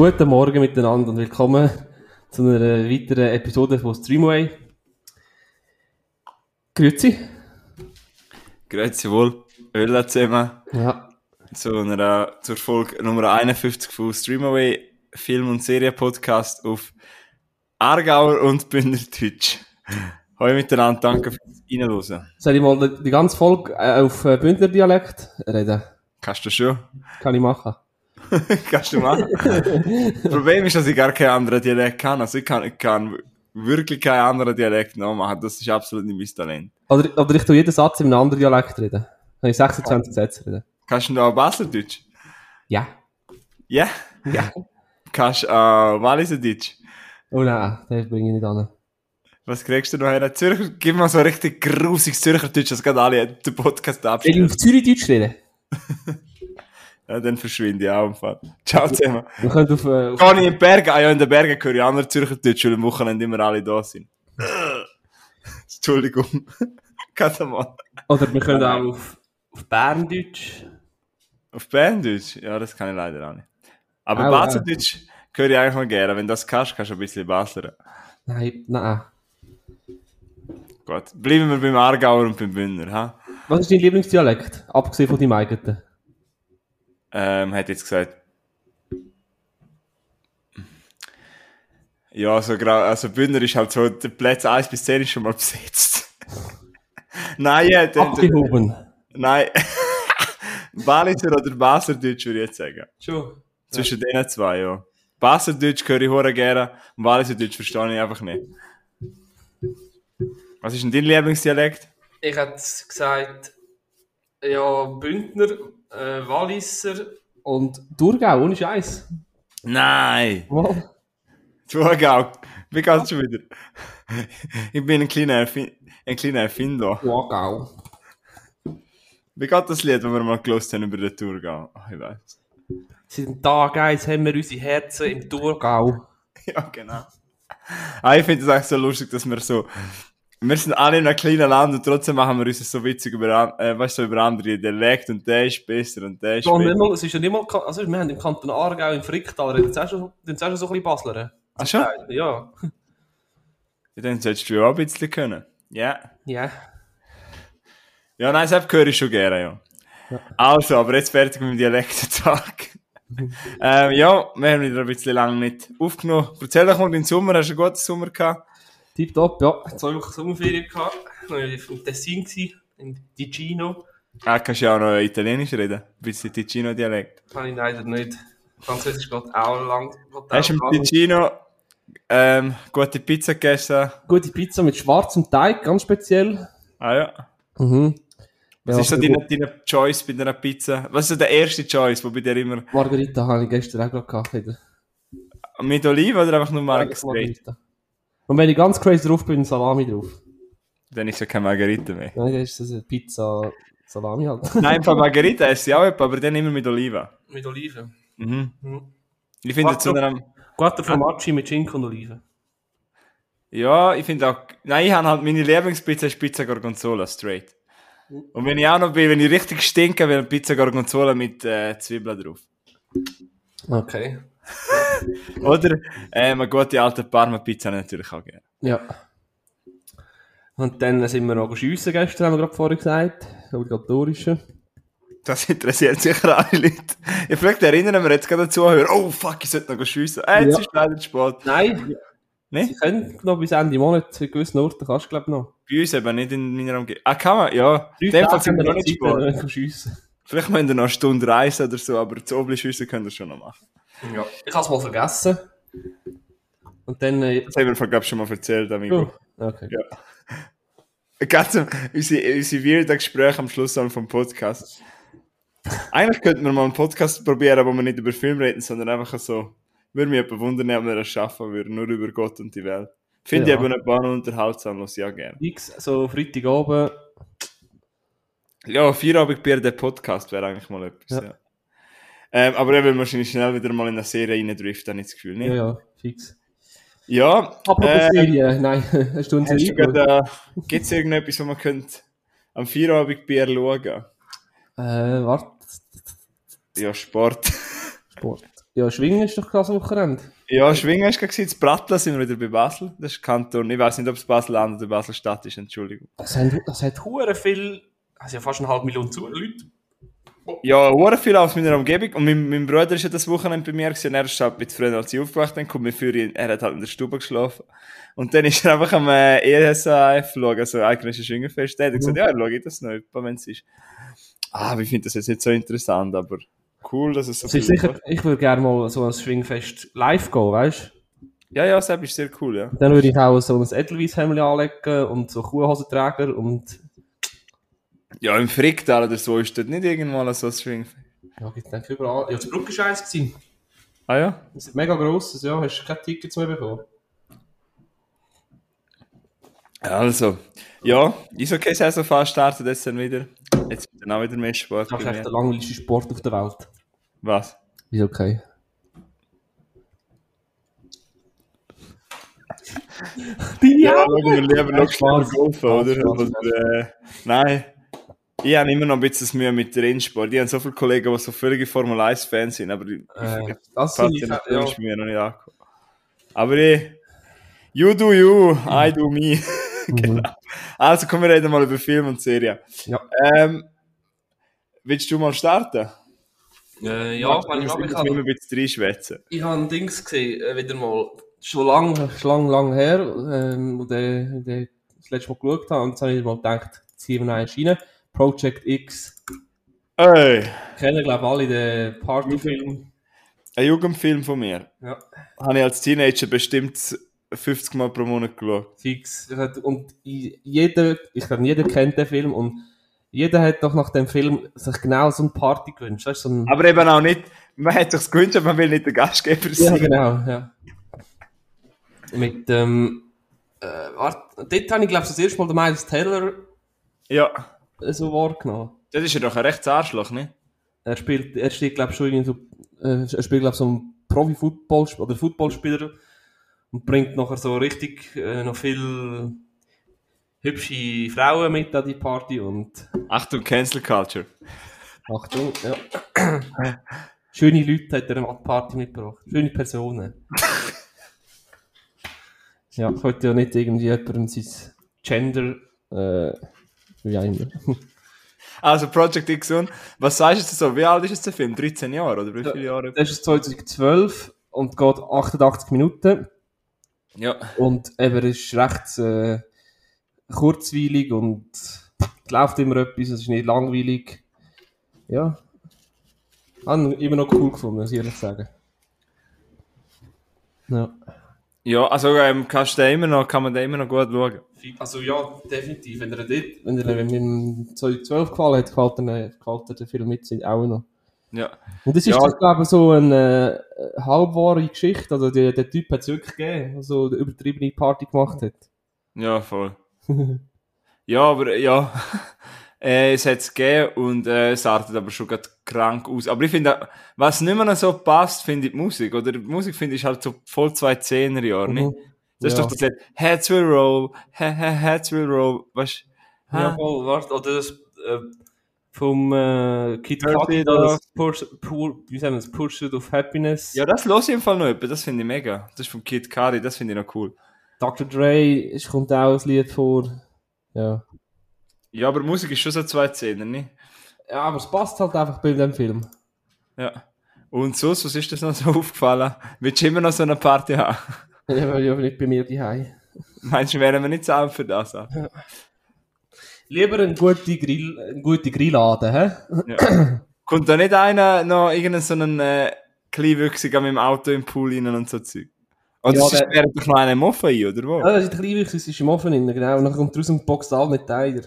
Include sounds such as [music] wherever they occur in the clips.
Guten Morgen miteinander und willkommen zu einer weiteren Episode von Streamway. Grüezi. Grüezi wohl, Öl zusammen. Ja. Zu einer, zur Folge Nummer 51 von Streamaway Film- und Serienpodcast auf Aargauer und Bündnerdeutsch. Hallo miteinander, danke fürs Reinhören. Soll ich mal die ganze Folge äh, auf äh, Bündner Dialekt reden? Kannst du schon? Kann ich machen. [laughs] Kannst du machen? [laughs] das Problem ist, dass ich gar keinen anderen Dialekt kann. Also ich kann, ich kann wirklich keinen anderen Dialekt nachmachen. Das ist absolut nicht mein Talent. Oder, oder ich tue jeden Satz in einem anderen Dialekt reden. Kann ich 26 Sätze reden? Kannst du auch Baseldeutsch? Ja. Ja? Ja. [laughs] Kannst du auch Walliserdeutsch? Oh nein, das bringe ich nicht an. Was kriegst du noch her? Zürcher, gib mal so richtig grusiges Zürcherdeutsch, dass gerade alle den Podcast Will ich auf Zürichdeutsch reden? Ja, dann verschwinde ich auch im Fall. Ciao zusammen. Wir können auf, äh, Gehe ich in die Berge? Ah ja, in den Bergen höre ich andere Zürcherdeutsch, weil am Wochenende immer alle da sind. [laughs] Entschuldigung. [laughs] Mal. oder wir können auch auf, auf Berndeutsch. Auf Berndeutsch? Ja, das kann ich leider auch nicht. Aber Auch, Baseldeutsch höre ich eigentlich noch gerne. Wenn du das kannst, kannst du ein bisschen Basler. Nein, nein. Gut. Bleiben wir beim Aargauer und beim Bündner, ha? Was ist dein Lieblingsdialekt? Abgesehen von deinem eigenen. Ähm, hat jetzt gesagt. Ja, so grau, also Bündner ist halt so, der Platz 1 bis 10 ist schon mal besetzt. [laughs] Nein, ja, der, Abgehoben. nein. [laughs] Walliser oder Baserdeutsch würde ich jetzt sagen. Schon. Zwischen denen zwei, ja. Baserdeutsch höre ich hure gerne, und Walliserdeutsch verstehe ich einfach nicht. Was ist denn dein Lieblingsdialekt? Ich hätte gesagt, ja, Bündner, äh, Walliser und Thurgau, ohne Scheiß. Nein! Mal. Thurgau. Wie geht's schon wieder? ich bin ein kleiner, ein kleiner Erfinder. Thurgau. Wie geht das Lied, das wir mal gelost haben über den Thurgau? Ach, ich weiß. Seit Tag 1 haben wir unsere Herzen im Thurgau. [laughs] Ja, genau. Ah, ich finde es echt so lustig, dass wir so, wir sind alle in einem kleinen Land und trotzdem machen wir uns so witzig über, äh, weißt du, so über andere Dialekte und der ist besser und der ist Ja, besser. mal, es ist ja nicht mal, also wir haben im Kanton Aargau, im Fricktal, reden sie auch schon, sie auch schon so ein bisschen Basler. Ach schon? Ja. [laughs] Ja, dann solltest du ja auch ein bisschen können. Ja. Ja. Ja, nein, das höre ich schon gerne, ja. Ja. Also, aber jetzt fertig mit dem Dialektentag. [laughs] ähm, ja, wir haben wieder ein bisschen lange nicht aufgenommen. Erzähl doch mal deinen Sommer, hast du einen guten Sommer gehabt? Tipptopp, ja. Zwei Wochen Sommerferien gehabt. Noch im Tessin in Ticino. Ah, kannst du ja auch noch Italienisch reden? Ein bisschen Ticino-Dialekt. Kann ich leider nicht. Französisch geht auch lang. geht Hast du im. Ticino ähm, gute Pizza gegessen? Gute Pizza mit schwarzem Teig, ganz speziell. Ah ja. Mhm. Was Ja, ist so deine, deine Choice bei einer Pizza? Was ist so der erste Choice, wo bei dir immer Margarita habe ich gestern auch gerade gehabt. mit Oliven oder einfach nur straight? Margarita. Und wenn ich ganz crazy drauf bin, Salami drauf. Dann ist ja keine Margarita mehr. Dann ist das eine Pizza Salami halt. [laughs] Nein, einfach Margarita esse ich auch, etwa, aber dann immer mit Oliven. mit Oliven. Mhm. Mhm. Ich finde zu einem, Quattro Formaggi mit Schinken und Oliven. ja, ich finde auch, nein, ich habe halt meine Lieblingspizza ist Pizza Gorgonzola, straight. Und wenn ich auch noch bin, wenn ich richtig stinke, will Pizza Gorgonzola mit äh, Zwiebeln drauf. Okay. [laughs] Oder äh, eine gute alte Parma-Pizza natürlich auch gerne. Ja. Und dann sind wir noch schiessen gestern, haben wir gerade vorher gesagt. Obligatorische. Das interessiert sicher alle Leute. Ich vielleicht erinnern wir jetzt gerade dazu, oh fuck, ich sollte noch schiessen. Äh, jetzt Ja. ist leider zu spät. Nein, Ne? sie können noch bis Ende Monat in gewissen Orten, kannst du glaube noch. Bei uns eben nicht in meiner Umgebung. Ah, kann man? Ja. In dem Fall sind wir noch nicht spät. Vielleicht müssen wir noch eine Stunde reisen oder so, aber zu oben schiessen können wir schon noch machen. Ja. Ich habe es mal vergessen. Und dann... Äh, Das haben wir, glaube ich, schon mal erzählt, amigo. oh, okay. Ja. [laughs] Ganz unsere, unsere weirden Gespräche am Schluss vom Podcast. Eigentlich könnten wir mal einen Podcast probieren, wo wir nicht über Film reden, sondern einfach so, würde mich wundern, ob wir das schaffen würden, nur über Gott und die Welt. Finde Ja. ich eben ein paar unterhaltsam, los ja gerne. X, so Freitagabend. Ja, Feierabendbier, der Podcast wäre eigentlich mal etwas, Ja. ja. Ähm, aber er will wahrscheinlich schnell wieder mal in eine Serie reindriften, habe ich das Gefühl, Ja, nicht? ja, fix. Ja, Apropos äh, Serie, nein, [laughs] du uns hast du äh, gibt es irgendetwas, wo man könnte am Feierabendbier schauen? Äh, warte. Ja, Sport. Sport. Ja, Schwingen ist doch das Wochenende. Ja, Schwingen hast du gesehen, das Brattla sind wir wieder bei Basel. Das ist Kanton. Ich weiß nicht, ob es Basel-Land oder Basel-Stadt ist, Entschuldigung. Das, haben, das hat hure viel, also ja fast eine halbe Million zu Leute. Ja, hure viel aus meiner Umgebung. Und mein, mein Bruder ist ja das Wochenende bei mir gewesen. Er ist halt mit früher, als ich aufgewacht bin, kommt mir für ihn, er hat halt in der Stube geschlafen. Und dann ist er einfach am äh, ESAF schauen, also Eidgenössisches Schwingenfest. Der hat gesagt, ja, schau ich das noch, wenn es ist. Ah, ich finde das jetzt nicht so interessant, aber cool, dass es so Das ist sicher, ich würde gerne mal so ein Schwingfest live gehen, weißt du? Ja, ja, das ist sehr cool, ja. Dann würde ich auch so ein Edelweiss-Hemd anlegen und so Kuhhosenträger und Ja, im Fricktal oder so ist dort nicht irgendwann so ein Schwingfest. ja, gibt's denke überall. Ja, das Brücke ist eins gewesen. Ah ja? Das ist mega grosses, ja. Hast du keine Tickets mehr bekommen? Also, ja, Eishockey-Saison fast startet jetzt dann wieder. Jetzt wird dann auch wieder mehr Sport. Das ist echt der langweiligste Sport auf der Welt. Was? Ist okay. Deine Ja, Augen! schauen wir lieber noch Spaß. Golfen, oder? Spaß, oder äh, nein. Ich habe immer noch ein bisschen Mühe mit Rennsport. Ich habe so viele Kollegen, die so völlige Formel 1-Fans sind, aber ich, Äh, ich, das ich, ja. ist mir noch nicht angekommen. Aber ich, you do you, I do me. [laughs] genau. Also kommen wir reden mal über Film und Serien. Ja. Ähm, willst du mal starten? Äh, ja, wenn ich mal, ich immer ein bisschen reinschwätzen. ich habe ein Dings gesehen, äh, wieder mal, schon lang, schon lang, lang her, ähm, wo der, der das letzte Mal geschaut habe, und jetzt habe ich mal gedacht, ziehen wir noch eins rein. Project X. Ey, Kennen, glaube ich, alle den Partyfilm. ein Jugendfilm von mir. Ja. Habe ich als Teenager bestimmt 50 Mal pro Monat geschaut. Fix. Und jeder, ich glaube, jeder kennt den Film und jeder hat doch nach dem Film sich genau so eine Party gewünscht. Weißt, so ein, Aber eben auch nicht, man hat sich's gewünscht, aber man will nicht der Gastgeber ja, sein. genau, ja. Mit, ähm, äh, warte, dort habe ich, glaube ich, das erste Mal den Miles Taylor Ja, so wahrgenommen. das ist ja doch ein rechts Arschloch, ne? Er spielt, er steht, glaube ich, schon irgendwie so, äh, er spielt, glaube so einen Profi-Football oder Footballspieler und bringt nachher so richtig äh, noch viel hübsche Frauen mit an die Party und Achtung, Cancel Culture. Achtung, ja. Schöne Leute hat er an die Party mitgebracht. Schöne Personen. [laughs] ja, ich wollte ja nicht irgendwie jemandem sein Gender, äh, immer. Also Project X und was sagst du so? Wie alt ist der Film? 13 Jahre oder wie viele Jahre? Das ist 2012 und geht 88 Minuten. Ja. Und eben, er ist recht äh, kurzweilig und läuft immer etwas, es ist nicht langweilig. Ja. Habe ich immer noch cool gefunden, muss ich ehrlich sagen. Ja. Ja, also ähm, kannst du immer noch, kann man den immer noch gut schauen. Also ja, definitiv. Wenn er dort, wenn er wenn mir im 2012 gefallen hat, gefällt er, gefällt er der Film mit sich auch noch. Ja. Und das ist, Ja. glaube ich, so eine äh, halbwahre Geschichte. Also der, der Typ hat es wirklich gegeben, der so eine übertriebene Party gemacht hat. Ja, voll. [laughs] ja, aber ja. [laughs] äh, es hat es gegeben und äh, es artet aber schon grad krank aus. Aber ich finde, was nicht mehr so passt, finde ich die Musik. Oder die Musik finde ich halt so voll zwei Zehnerjahre, nicht? Das ist Ja. doch das Lied, Heads will roll, he, he, Heads will roll, weißt du? Ja, voll, warte, oder das äh, vom äh, Kid Cudi, das? Purs, Pur, wie sagen wir das, Pursuit of Happiness. Ja, das los ich im Fall noch etwas, das finde ich mega. Das ist vom Kid Cudi, das finde ich noch cool. Dr. Dre, es kommt auch ein Lied vor. Ja. Ja, aber Musik ist schon so zwei Zehner, nicht? ja, aber es passt halt einfach bei dem Film. Ja. Und sonst, was ist das noch so aufgefallen? Willst du immer noch so eine Party haben? [laughs] Ja, weil ja nicht bei mir daheim. Meinst du, wären wir nicht sauber für das? auch? Lieber eine gute, Grill, eine gute Grilladen, hä? Ja. Kommt da nicht einer noch irgendeinen so einen äh, Kleinwüchsiger mit dem Auto im Pool rein und so Zeug? Oder Ja, ja, der- wäre doch noch einer im Offen ein, oder wo? Ja, das ist ein kleiner, das ist im Ofen drin, genau. Und dann kommt raus und boxt alle mit Tiger.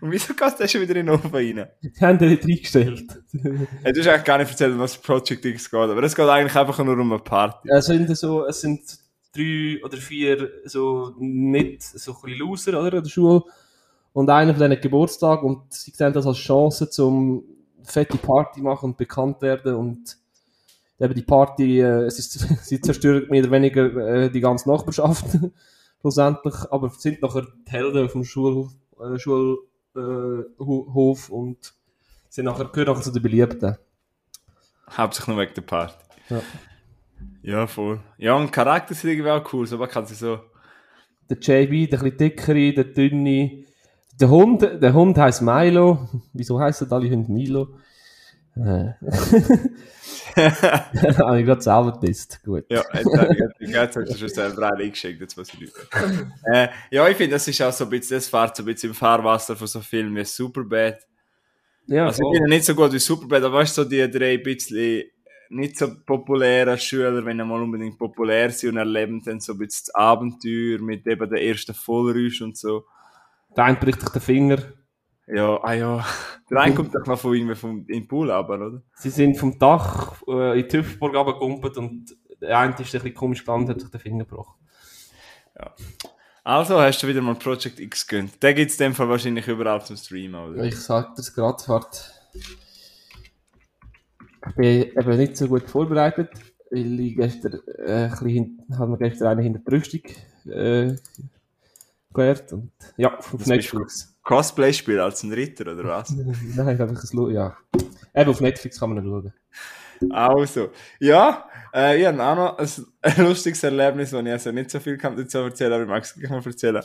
Und wieso gehst du schon wieder in den Ofen rein? Die haben den nicht reingestellt. Ja, du hast eigentlich gar nicht erzählt, was Project X geht, aber es geht eigentlich einfach nur um eine Party. es sind so, es sind drei oder vier so nicht so ein bisschen Loser, oder, an der Schule. Und einer von denen hat Geburtstag und sie sehen das als Chance, zum fette Party machen und bekannt werden und eben die Party, äh, es ist, [laughs] sie zerstört mehr oder weniger äh, die ganze Nachbarschaft [laughs] schlussendlich, aber sind nachher die Helden vom Schulhof, äh, Ho- Hof und sind nachher, gehören nachher zu den Beliebten. Hauptsächlich nur wegen der Party. Ja. Ja, voll. Ja, und Charakter sind irgendwie auch cool, so man kann sie so... Der JB, der etwas dickere, der dünne. Der Hund, der Hund heisst Milo. [laughs] Wieso heissen alle Hunde Milo? Äh. [laughs] Habe ich gerade selber getestet. Gut. Ja, jetzt habe ich jetzt hast du schon selber einen eingeschickt, jetzt muss ich nicht äh, Ja, ich finde, das ist auch so ein bisschen, das fährt so ein bisschen im Fahrwasser von so Filmen wie Superbad. Ja, Also ich bin nicht so gut wie Superbad, aber weißt du, so die drei bisschen nicht so populären Schüler, wenn sie mal unbedingt populär sind und erleben dann so ein bisschen das Abenteuer mit eben der ersten Vollrausch und so. der eine bricht sich den Finger. Ja, ah ja. [laughs] Der eine kommt doch noch von irgendwie vom, im Pool aber, oder? Sie sind vom Dach äh, in die Hüpfburg runtergekumpelt und der eine ist ein bisschen komisch gelandet, hat sich den Finger gebrochen. Also hast du wieder mal Project X gönnt. Den gibt es in dem Fall wahrscheinlich überall zum Streamen, oder? Ich sag das gerade, warte. Ich bin eben nicht so gut vorbereitet, weil ich gestern, äh, ein bisschen, hin- habe mir gestern eine hinter die Rüstung äh, gelernt und ja, auf Netflix. Cosplay-Spiel als ein Ritter, oder was? [laughs] Nein, einfach ein Lu- ja. Eben auf Netflix kann man noch schauen. Also, ja, äh, ich habe auch noch ein, lustiges Erlebnis, wo ich also nicht so viel kann dazu erzählen, aber ich mag es gleich mal erzählen.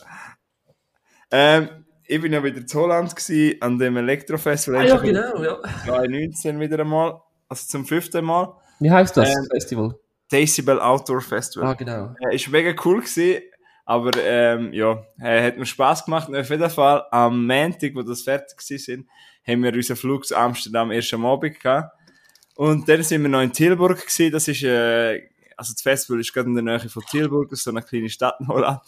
Ähm, ich bin ja wieder in Holland gewesen, an dem Elektrofestival. Ah, genau, ja. 2019 wieder einmal, also zum fünften Mal. Wie heißt das Ähm, Festival? Decibel Outdoor Festival. Ah, genau. Äh, ist mega cool gewesen, aber ähm, ja, äh, hat mir Spaß gemacht. Und auf jeden Fall am Montag, wo das fertig sind, haben wir unseren Flug zu Amsterdam erst am Abend gehabt. Und dann sind wir noch in Tilburg gewesen. Das ist, äh, also das Festival ist gerade in der Nähe von Tilburg, das ist so eine kleine Stadt in Holland.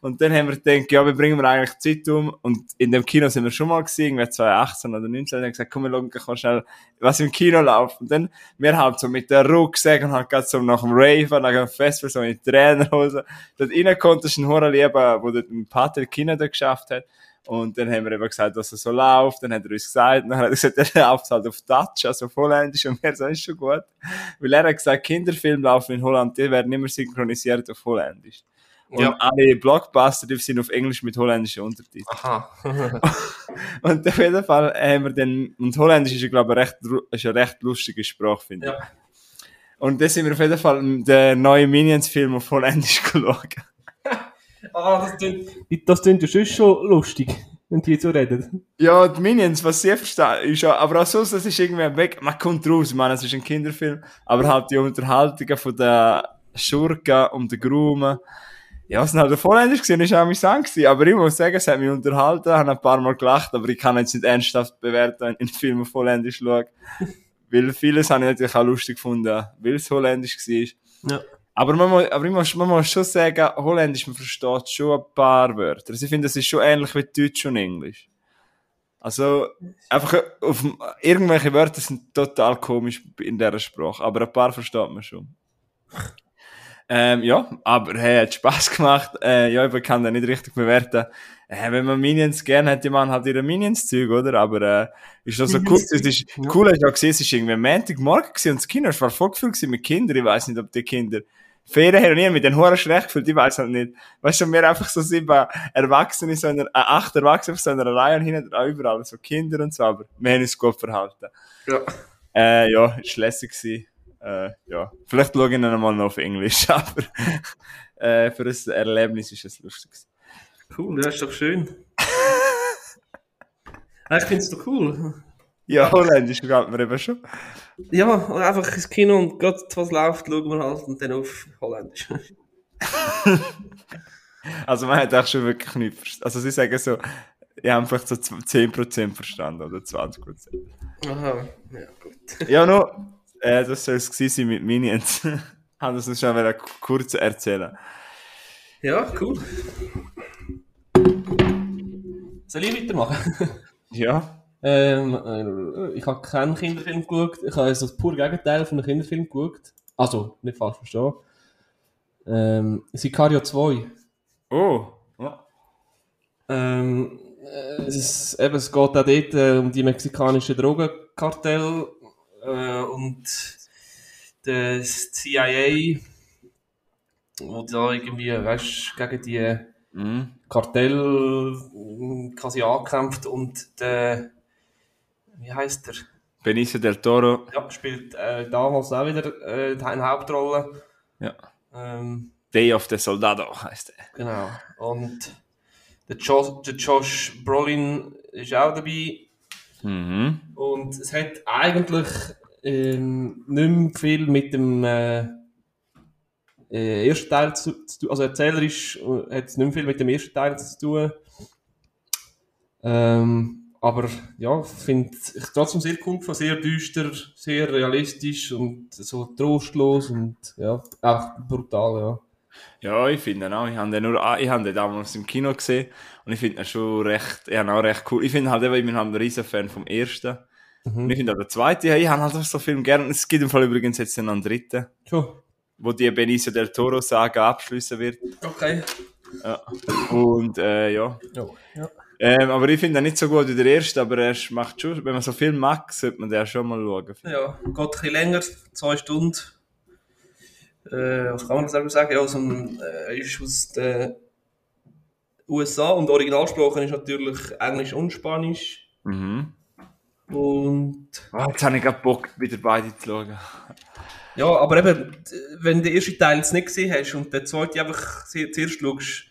Und dann haben wir gedacht, ja, wir bringen wir eigentlich Zeit um. Und in dem Kino sind wir schon mal gewesen, irgendwie 2018 oder 19. Und haben gesagt, komm, wir schauen schnell, was im Kino läuft. Und dann, wir halt so mit der Rucksack und halt gerade so nach dem Rave, nach dem Festival, so in die Trainerhose. Dort rein konntest du einen Hoher lieben, wo dort ein Pater Kino da geschafft hat. Und dann haben wir eben gesagt, was er so läuft. Dann hat er uns gesagt, dann hat er gesagt, [laughs] er läuft halt auf Dutch, also auf Holländisch. Und wir so, ist schon gut. Weil er hat gesagt, Kinderfilme laufen in Holland, die werden immer synchronisiert auf Holländisch. Und Ja. alle Blockbuster, die sind auf Englisch mit holländischen Untertiteln. Aha. [laughs] Und auf jeden Fall haben wir dann, und Holländisch ist ja, glaube ich, recht, ru- ist eine recht lustige Sprache, finde ich. Ja. Und dann sind wir auf jeden Fall den neuen Minions-Film auf Holländisch [laughs] geschaut. Ah, das klingt, das klingt ja schon schon lustig, wenn die so reden. Ja, die Minions, was sie verstehen, ist ja, aber auch sonst, das ist irgendwie weg, man kommt raus, ich meine, es ist ein Kinderfilm, aber halt die Unterhaltungen von den Schurken und den Grumen, ja, es sind halt auf Holländisch gewesen, ist auch amüsant gewesen, aber ich muss sagen, es hat mich unterhalten, habe ein paar Mal gelacht, aber ich kann jetzt nicht ernsthaft bewerten, wenn ich einen Film auf Holländisch schaue, [laughs] weil vieles habe ich natürlich auch lustig gefunden, weil es Holländisch war. Ja. Aber man muss, aber ich muss, man muss schon sagen, Holländisch, man versteht schon ein paar Wörter. Also ich finde, das ist schon ähnlich wie Deutsch und Englisch. Also, einfach auf, irgendwelche Wörter sind total komisch in dieser Sprache, aber ein paar versteht man schon. Ähm, ja, aber hey, hat Spaß gemacht. Äh, ja, ich kann den nicht richtig bewerten. Äh, wenn man Minions gerne hat, die machen halt ihre Minions-Zeug, oder? Aber äh, ist das so cool. Es ist, cool, hast du auch gesehen, es ist irgendwie Montagmorgen gewesen und das Kino war voll gefüllt mit Kindern. Ich weiß nicht, ob die Kinder Ferien haben und ich mit den Huren schlecht gefühlt, ich weiß halt nicht. Weißt du, wir einfach so sieben Erwachsene, so einer, äh, acht Erwachsene auf so einer Reihe und hinten dran überall so Kinder und so, aber wir haben uns gut verhalten. Ja. Äh, ja, ist lässig gewesen. Äh, ja. Vielleicht schaue ich ihn einmal noch auf Englisch, [laughs] aber äh, für ein Erlebnis ist es lustig. Cool, das ist doch schön. [laughs] Ich finde es doch cool. Ja, Holländisch gefällt mir eben schon. Ja, einfach ins Kino und gerade was läuft, schauen wir halt und dann auf Holländisch. [laughs] Also man hat auch schon wirklich nichts verstanden. Also sie sagen so, ich habe vielleicht so 10% verstanden oder 20%. Aha, ja gut. Ja, no, äh, das soll es gewesen sein mit Minions. [laughs] Haben das uns schon wieder kurz erzählen. Ja, cool. Soll ich weitermachen? [laughs] Ja. ähm, äh, ich habe keinen Kinderfilm geschaut. Ich habe also das pure Gegenteil von einem Kinderfilm geschaut. Also, nicht falsch verstehen. Ähm, Sicario 2. Oh. Ja. Ähm, äh, es, ist, eben, es geht auch dort äh, um die mexikanischen Drogenkartell äh, und das CIA, wo da irgendwie, weißt gegen die Mhm. Kartell äh, quasi angekämpft und der, wie heißt der? Benicio del Toro. Ja, spielt äh, damals auch wieder äh, eine Hauptrolle. Ja. Ähm, Day of the Soldado heißt er. genau. Und der Josh, der Josh Brolin ist auch dabei. Mhm. Und es hat eigentlich ähm, nicht mehr viel mit dem äh, äh, ersten Teil zu, zu tun. Also erzählerisch äh, hat es nicht mehr viel mit dem ersten Teil zu tun. Ähm, aber ja, finde ich trotzdem sehr cool, sehr düster, sehr realistisch und so trostlos und ja, auch brutal, ja. Ja, ich finde auch. Ich habe den, nur, ich habe den damals im Kino gesehen und ich finde ihn schon recht, ich auch recht cool. Ich finde halt eben, ich bin halt ein riesen Fan vom ersten. Und ich finde auch der zweite, ja, ich habe halt auch so Film gerne. Und es gibt im Fall übrigens jetzt noch einen dritten, Schon. wo die Benicio del Toro Saga abschließen wird. Okay. Ja. Und äh, ja. Ja. ja. Ähm, aber ich finde ihn nicht so gut wie der erste, aber er macht schon, wenn man so viel mag, sollte man den schon mal schauen. Ja, geht ein bisschen länger, zwei Stunden. Äh, was kann man selber sagen? Ja, so ein, äh, ist aus den USA und Originalsprache ist natürlich Englisch und Spanisch. Mhm. Und Ah, jetzt habe ich gerade Bock, wieder beide zu schauen. ja, aber eben, wenn du den ersten Teil jetzt nicht gesehen hast und den zweiten einfach zuerst schaust,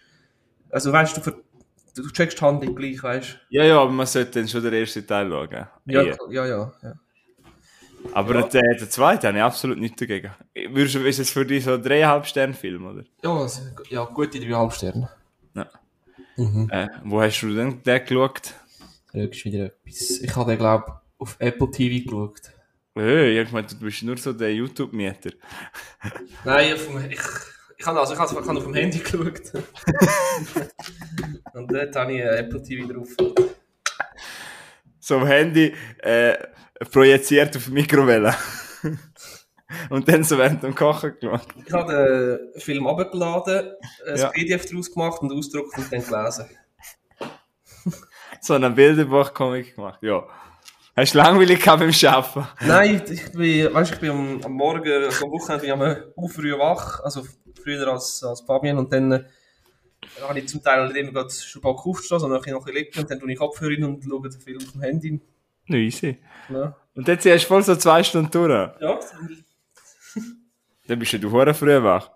also weißt du, du checkst die Handlung gleich, weißt Ja, ja, aber man sollte dann schon den ersten Teil schauen. du? Ja, ja, ja. ja. Aber Ja. der, der zweite habe ich absolut nichts dagegen. Würdest du, ist es für dich so ein dreieinhalb Stern Film, oder? Ja, ja gute dreieinhalb Sterne. Ja. Mhm. Äh, wo hast du denn den geschaut? Fragst wieder etwas. Ich habe den, glaube ich, auf Apple TV geschaut. Äh, ich meine, du bist nur so der YouTube-Mieter. [laughs] Nein, dem, ich, ich habe also, ich habe ich habe auf dem Handy geschaut. [laughs] Und dort habe ich äh, Apple TV drauf. So am Handy äh, projiziert auf die Mikrowelle. [laughs] Und dann so während dem Kochen geschaut. Ich habe den Film abgeladen, ein Ja. PDF daraus gemacht und ausgedruckt und dann gelesen. [laughs] So einen Bilderbuch-Comic gemacht, ja. Hast du langweilig gehabt beim Arbeiten? Nein, ich bin, weißt, ich bin am, am Morgen, also am Wochenende bin ich am früh wach, also früher als, als Fabian und dann äh, habe ich zum Teil nicht immer gerade schon bald aufstehen, sondern ich noch ein bisschen liegen und dann tue ich Kopfhörer und schaue den Film auf dem Handy. Easy. Ja, Und jetzt hast du voll so zwei Stunden durch. ja, Dann bist ja du hure früh wach.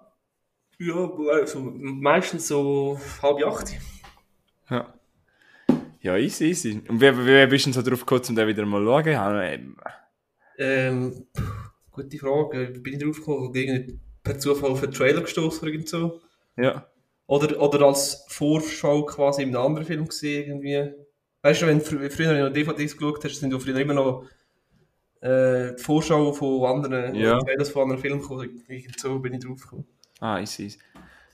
ja also meistens so halb acht. Ja. Ja, easy, easy. Und wie, wie, bist du denn so drauf gekommen, um den wieder mal zu schauen? Ähm, Ähm, gute Frage. Bin ich drauf gekommen? Irgendwie per Zufall auf einen Trailer gestoßen oder irgend so? Ja. Oder, oder als Vorschau quasi in einem anderen Film gesehen irgendwie. Weißt du, wenn du fr früher noch DVDs geschaut hast, sind du früher immer noch äh, die Vorschau von anderen, Ja. oder Trailers von anderen Filmen gekommen. Irgend so bin ich drauf gekommen. Ah, easy, easy.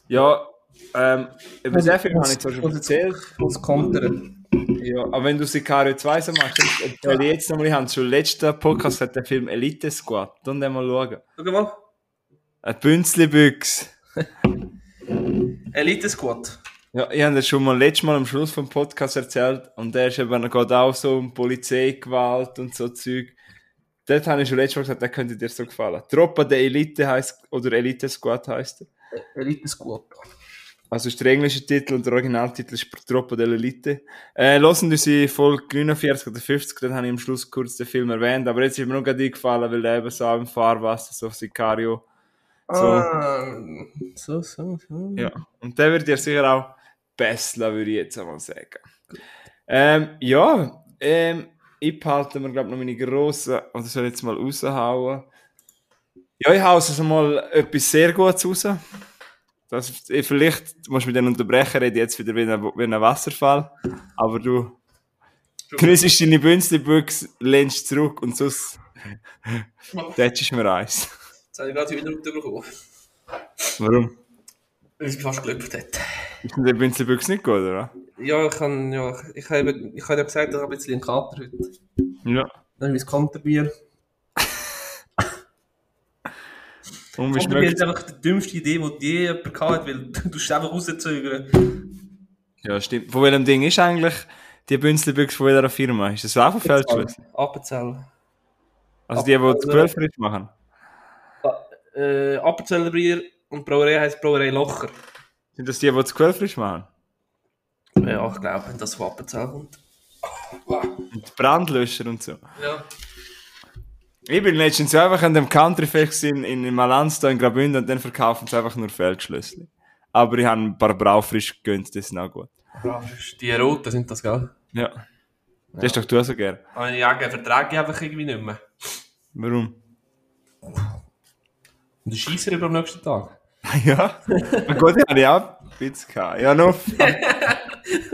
Ja, ähm, über den Film habe ich zwar schon erzählt. Was kontern? Ja, aber wenn du Sicario 2 so machst, dann erzähle ich jetzt nochmal, ich habe schon letzten Podcast hat der Film Elite Squad. Dann den mal schauen. Schau mal. Ein Bünzli-Büchs. Elite Squad. Ja, ich habe das schon mal letztes Mal am Schluss vom Podcast erzählt und der ist eben geht auch so um Polizeigewalt und so Zeug. Dort habe ich schon letztes Mal gesagt, der könnte dir so gefallen. Troppa der Elite heißt oder Elite Squad heißt er. Elite Squad. Also ist der englische Titel und der Originaltitel ist Troppa dell'Elite. Äh, lassen Sie Folge 49 oder 50, dann habe ich am Schluss kurz den Film erwähnt, aber jetzt ist mir noch gerade eingefallen, weil der eben so im Fahrwasser, so Sicario. So. Ah, so, so, so. Ja. Und der wird dir sicher auch besser, würde ich jetzt einmal sagen. Ähm, ja, ähm, ich behalte mir, glaube ich, noch meine grossen, oder soll ich jetzt mal raushauen? Ja, ich hau also mal etwas sehr Gutes raus. Das, vielleicht musst du mich dann unterbrechen, rede jetzt wieder wie ein, wie ein Wasserfall. Aber du genießt deine Bünzli-Büchse, lehnst zurück und sonst [laughs] tätschst mir eins. Jetzt habe ich gerade wieder runterbekommen. Warum? Es mich fast gelöpft hat. Ist denn der Bünzli-Büchse nicht gut, oder? Ja, ich kann, ja, ich habe, ich habe ja gesagt, ich habe ein bisschen einen Kater heute. Ja. Dann mein Kanterbier. Und wie Kanterbier schmeckt ist einfach die dümmste Idee, die je jemand gehabt hat, weil du es einfach rauszögern. Ja, stimmt. Von welchem Ding ist eigentlich die Bünzli-Büchse von welcher Firma? Ist das auch von Feldschlüssel? Appenzell. Also die, die die Quellfrisch machen? Äh, Appenzeller Bier und Brauerei heisst Brauerei Locher. Sind das die, die das Quellfrisch machen? Ja, ich glaube, wenn das von Appenzell kommt. [laughs] Wow. Und Brandlöscher und so. Ja. Ich bin letztens einfach an dem Country-Fest in, in Malanz da in Graubünden und dann verkaufen sie einfach nur Feldschlüssel. Aber ich habe ein paar Braufrisch gegönnt, das ist auch gut. Die roten sind das, gell? Ja. Das ist doch du auch so gern. Aber ich Jagen vertrage ich einfach irgendwie nicht mehr. Warum? Und der Scheisser über am nächsten Tag. [laughs] ja. Auch ein bisschen gehabt. Ja, noch. [laughs]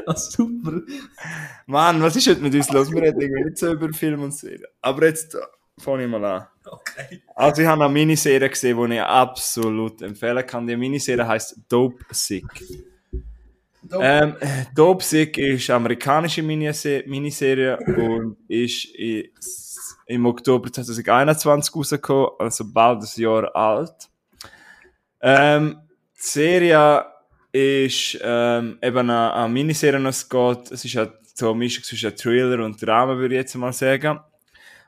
Ah, super. Mann, was ist heute mit uns los? Wir reden irgendwie nicht so über Film und Serien. Aber jetzt äh, fange ich mal an. Okay. Also ich habe eine Miniserie gesehen, die ich absolut empfehlen kann. Die Miniserie heißt Dope Sick. Ähm, Dope Sick ist eine amerikanische Minise Miniserie und ist im Oktober 2021 rausgekommen, also bald ein Jahr alt. Ähm, die Serie ist ähm, eben eine, eine Miniserie, die es geht. Es ist halt so eine Mischung zwischen Thriller und Drama, würde ich jetzt mal sagen.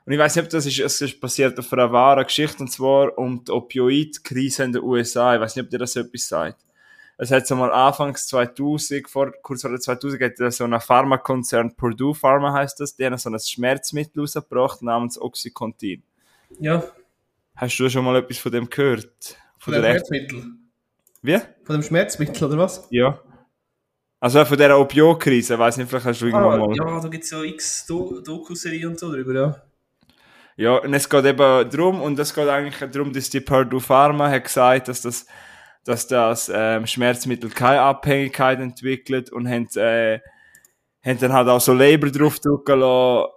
Und ich weiß nicht, ob das ist, es ist basiert auf einer wahren Geschichte, und zwar um die Opioid-Krise in den USA. Ich weiß nicht, ob dir das etwas sagt. Es hat so mal anfangs 2000, vor, kurz vor der 2000, hat so ein Pharmakonzern, Purdue Pharma heißt das, die haben so ein Schmerzmittel rausgebracht namens Oxycontin. Ja, Hast du schon mal etwas von dem gehört? Von dem Schmerzmittel. Wie? Von dem Schmerzmittel, oder was? Ja. Also von dieser Opioid-Krise, ich weiß nicht, vielleicht hast du irgendwann Ah, mal... ja, da gibt es ja x Do Dokuserie und so drüber, ja. Ja, und es geht eben darum, und es geht eigentlich darum, dass die Purdue Pharma hat gesagt, dass das, dass das ähm, Schmerzmittel keine Abhängigkeit entwickelt und haben, äh, haben dann halt auch so Label draufdrucken lassen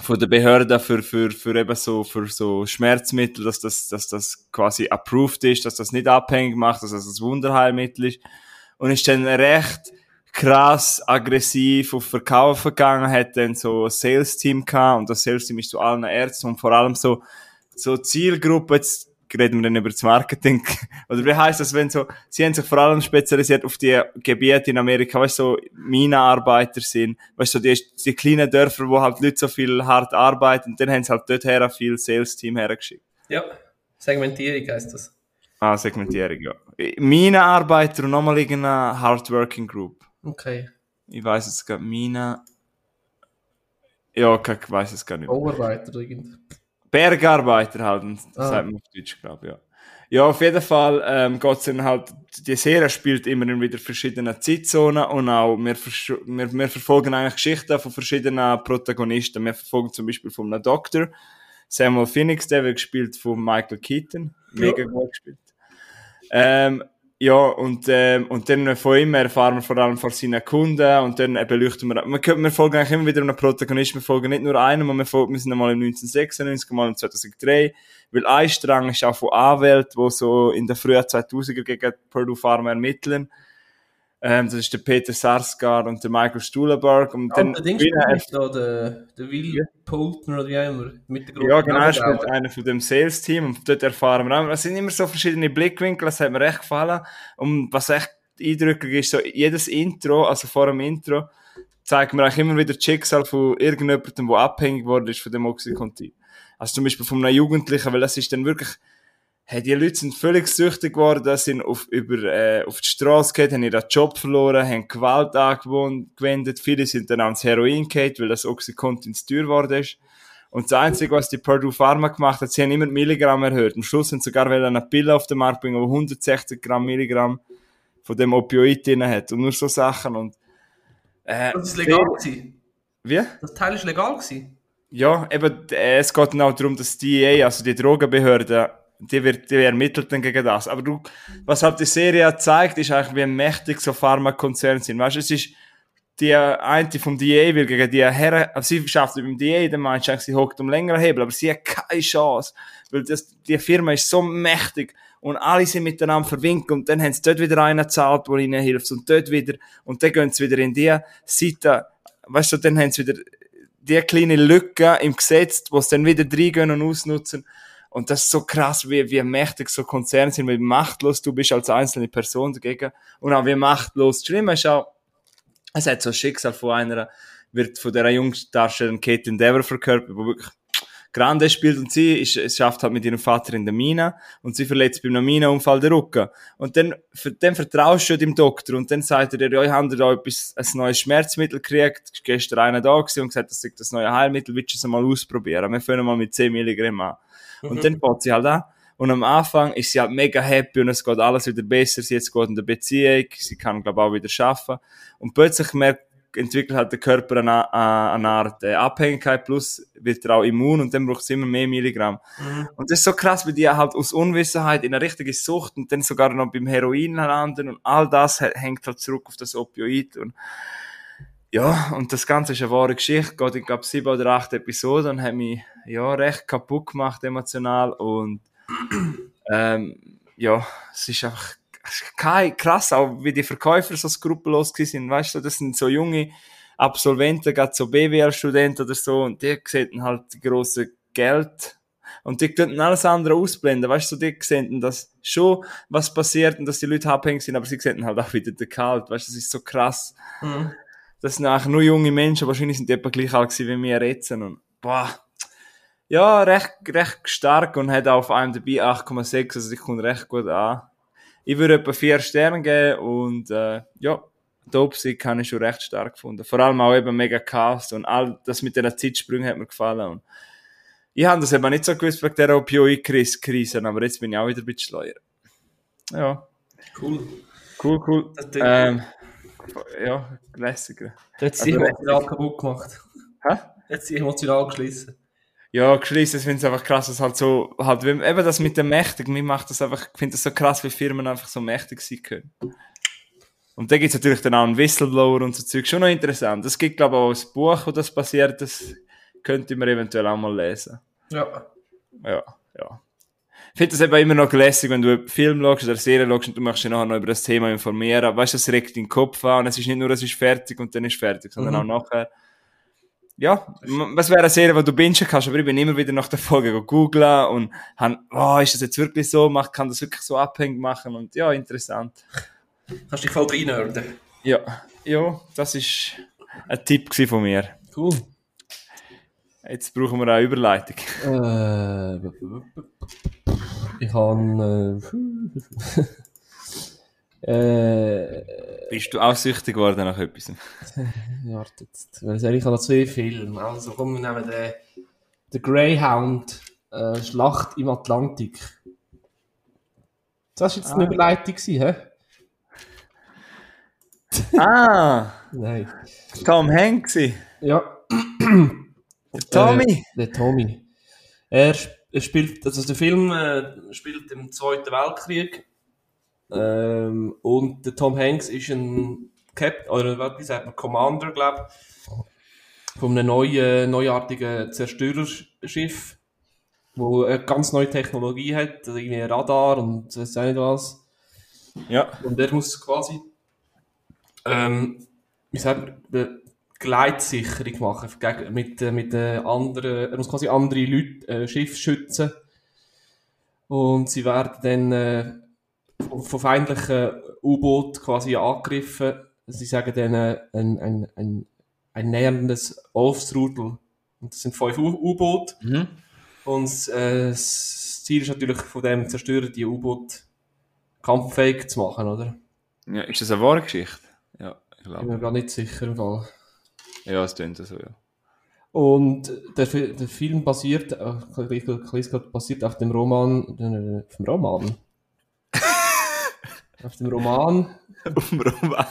von der Behörde für, für, für eben so, für so Schmerzmittel, dass das, dass das quasi approved ist, dass das nicht abhängig macht, dass das ein Wunderheilmittel ist. Und ist dann recht krass aggressiv auf Verkaufen gegangen, hat dann so ein Sales-Team gehabt und das Sales-Team ist zu allen Ärzten und vor allem so, so Zielgruppe, jetzt reden wir dann über das Marketing, [laughs] oder wie heißt das, wenn so, sie haben sich vor allem spezialisiert auf die Gebiete in Amerika, weißt du, so Minenarbeiter sind, weißt du, so die, die kleinen Dörfer, wo halt Leute so viel hart arbeiten, und dann haben sie halt dort her viel Sales-Team hergeschickt. Ja, Segmentierung heisst das. Ah, Segmentierung, ja. Minenarbeiter und nochmal irgendeine Hardworking Group. Okay. Ich weiß jetzt gar Mine. Ja, okay, ich weiß es gar nicht. Bauarbeiter oder irgend. Bergarbeiter halt, das Ah. sagt man auf Deutsch, glaube ich, ja. Ja, auf jeden Fall ähm, geht's dann halt, die Serie spielt immer wieder verschiedene Zeitzonen und auch wir, wir, wir verfolgen eigentlich Geschichten von verschiedenen Protagonisten. Wir verfolgen zum Beispiel von einem Doktor, Samuel Phoenix, der wird gespielt von Michael Keaton, mega gut gespielt. Ähm, ja, und, ähm, und dann von ihm erfahren wir vor allem von seinen Kunden und dann beleuchten wir, wir, wir folgen eigentlich immer wieder einem Protagonisten, wir folgen nicht nur einem, wir, folgen, wir sind einmal im 1996, mal im 2003, weil ein Strang ist auch von Anwälten, die so in den frühen 2000er gegen Purdue Pharma ermitteln. Ähm, das ist der Peter Sarsgaard und der Michael Stuhlenberg und dann, der Ding spielt da, der, der Will Poultner oder wie auch immer. Mit der großen Ja, genau, er spielt einer von dem Sales-Team und dort erfahren wir auch, es sind immer so verschiedene Blickwinkel, das hat mir echt gefallen. Und was echt eindrücklich ist, so jedes Intro, also vor dem Intro, zeigt mir eigentlich immer wieder das Schicksal von irgendjemandem, der abhängig geworden ist von dem Oxycontin. Also zum Beispiel von einem Jugendlichen, weil das ist dann wirklich, hey, die Leute sind völlig süchtig geworden, sind auf, über, äh, auf die Straße gegangen, haben ihren Job verloren, haben Gewalt angewendet, viele sind dann ans Heroin gegangen, weil das Oxycontin zu teuer geworden ist. Und das Einzige, was die Purdue Pharma gemacht hat, sie haben immer Milligramm erhöht. Am Schluss haben sie sogar eine Pille auf den Markt bringen, die 160 Gramm Milligramm von dem Opioid drin hat. Und nur so Sachen. Und, äh, Das ist legal gewesen. Wie? Das Teil ist legal gewesen. Ja, eben, äh, es geht dann auch darum, dass die DEA, also die Drogenbehörde, die wird, die ermittelt dann gegen das. Aber du, was halt die Serie zeigt, ist eigentlich, wie mächtig so Pharmakonzerne sind. Weißt du, es ist, die eine vom DEA will gegen die Herren, also sie schafft mit dem DEA, dann meinst du sie hockt um längeren Hebel, aber sie hat keine Chance. Weil das, die Firma ist so mächtig und alle sind miteinander verwinkelt und dann haben sie dort wieder einen gezahlt, der ihnen hilft und dort wieder, und dann gehen sie wieder in die Seite, weißt du, dann haben sie wieder die kleine Lücke im Gesetz, wo sie dann wieder reingehen und ausnutzen. Und das ist so krass, wie, wie mächtig so Konzerne sind, wie machtlos du bist als einzelne Person dagegen. Und auch wie machtlos. Das Schlimme ist auch, es hat so ein Schicksal von einer, wird von dieser Jungdarstellerin Kate Endeavor verkörpert, wo wirklich Grande spielt und sie ist, es schafft halt mit ihrem Vater in der Mine und sie verletzt bei einem Minenunfall den Rücken. Und dann, dann vertraust du dem Doktor und dann sagt er dir, ja, ich habe da etwas, ein neues Schmerzmittel gekriegt, ist gestern einer da gewesen und gesagt, das ist das neue Heilmittel, willst du es mal ausprobieren? Wir fangen mal mit 10 Milligramm an. Und Mhm. dann fährt sie halt an. Und am Anfang ist sie halt mega happy und es geht alles wieder besser. Sie jetzt geht in der Beziehung, sie kann, glaube auch wieder arbeiten. Und plötzlich merkt, entwickelt halt der Körper eine, eine, Art äh, Abhängigkeit, plus wird er auch immun und dann braucht es immer mehr Milligramm. Mhm. Und das ist so krass, weil die halt aus Unwissenheit in eine richtige Sucht und dann sogar noch beim Heroin landen und all das hä- hängt halt zurück auf das Opioid und ja, und das Ganze ist eine wahre Geschichte, geht in, glaube sieben oder acht Episoden und hat mich, ja, recht kaputt gemacht emotional und, [clears throat] ähm, ja, es ist einfach krass, auch wie die Verkäufer so skrupellos sind, weißt du, das sind so junge Absolventen, gerade so BWL-Studenten oder so, und die sehen halt die grosse Geld, und die könnten alles andere ausblenden, weißt du, die sehen dass schon was passiert und dass die Leute abhängig sind, aber sie sehen halt auch wieder den Kalt, weißt du, das ist so krass Mhm. das sind eigentlich nur junge Menschen, wahrscheinlich sind die etwa gleich alt wie wir jetzt und boah, ja, recht, recht stark und hat auf einem dabei 8,6, also ich kommt recht gut an. Ich würde etwa 4 Sterne geben und äh, ja, Dope Sick habe ich schon recht stark gefunden. Vor allem auch eben mega Cast und all das mit den Zeitsprüngen hat mir gefallen und ich habe das eben nicht so gewusst wegen der Opioid-Krise, aber jetzt bin ich auch wieder ein bisschen schleuer. Ja, Cool. cool, cool. Ähm, ja, lässiger. Da hat sie Also, emotional kaputt gemacht. Hä? Da hat sie emotional geschlissen. Ja, geschlossen, ich finde es einfach krass, dass halt so, halt, eben das mit dem Mächtigen, mir macht das einfach, ich finde das so krass, wie Firmen einfach so mächtig sein können. Und da gibt's natürlich dann auch einen Whistleblower und so Zeug, schon noch interessant. Es gibt, glaube ich, auch ein Buch, wo das passiert, das könnte man eventuell auch mal lesen. Ja. Ja, ja. Ich finde das eben immer noch lässig, wenn du einen Film schaust oder eine Serie schaust und du möchtest dich nachher noch über das Thema informieren. Weißt du, das regt deinen Kopf an und es ist nicht nur, es ist fertig und dann ist fertig, sondern Mhm. auch nachher. Ja, was wäre eine Serie, die du bingen kannst, aber ich bin immer wieder nach der Folge googeln und han, oh, ist das jetzt wirklich so, Macht, kann das wirklich so abhängig machen und ja, interessant. Hast dich voll reinhören. Ja, ja, das ist ein Tipp von mir. Cool. Jetzt brauchen wir eine Überleitung. Äh, ich habe. Äh, [laughs] äh, Bist du auch süchtig geworden nach etwas? [laughs] warte jetzt. Weil ich habe noch zwei Filme. Also komm, wir nehmen den, den Greyhound äh, Schlacht im Atlantik. Das war jetzt eine Ah. Überleitung, gewesen, hä? [laughs] ah, Nein. Tom Hanks. Ja. Der Tommy. Äh, der Tommy. Er, er spielt, also der Film äh, spielt im Zweiten Weltkrieg. Ähm, und der Tom Hanks ist ein Captain, oder wie sagt man, Commander, glaube ich, von einem neuen, neuartigen Zerstörerschiff, wo eine ganz neue Technologie hat, also irgendwie ein Radar und weiß auch nicht was. Ja. Und er muss quasi, ähm, wie sagt man, Gleitsicherung machen mit, äh, mit äh, anderen, er muss quasi andere Leute, äh, Schiffe schützen. Und sie werden dann äh, von, feindlichen U-Boot quasi angegriffen. Sie sagen dann äh, ein, ein, ein, ein näherndes Wolfsrudel. Und das sind fünf U-Boote. Mhm. Und äh, das Ziel ist natürlich von dem Zerstörer, die U-Boot kampffähig zu machen, oder? ja. Ist das eine wahre Geschichte? Ja, ich Bin glaube. mir gar nicht sicher im Fall. Ja, es klingt so, ja. Und der, der Film basiert, äh, ich basiert auf dem Roman, äh, auf dem Roman? Auf dem Roman [laughs] Auf dem Roman.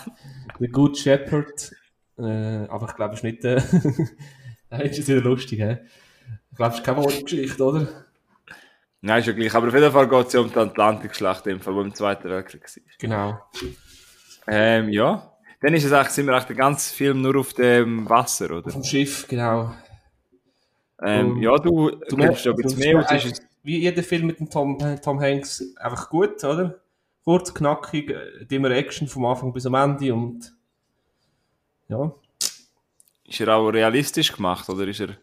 The Good Shepherd. Äh, aber ich glaube, es ist nicht, äh, [laughs] das ist wieder lustig, hä? Ich glaube, es ist keine wahre Geschichte, oder? Nein, ist ja gleich. Aber auf jeden Fall geht es ja um die Atlantikschlacht, im Fall, wo im Zweiten Weltkrieg war. Genau. Ähm, ja. Dann ist es eigentlich, sind wir eigentlich den ganzen Film nur auf dem Wasser, oder? Vom Schiff, genau. Ähm, Um, ja, du, du kennst ja ein bisschen mehr Wie jeder Film mit dem Tom, äh, Tom Hanks einfach gut, oder? Kurz, knackig, äh, immer Action vom Anfang bis am Ende und ja. ist er auch realistisch gemacht, oder ist er...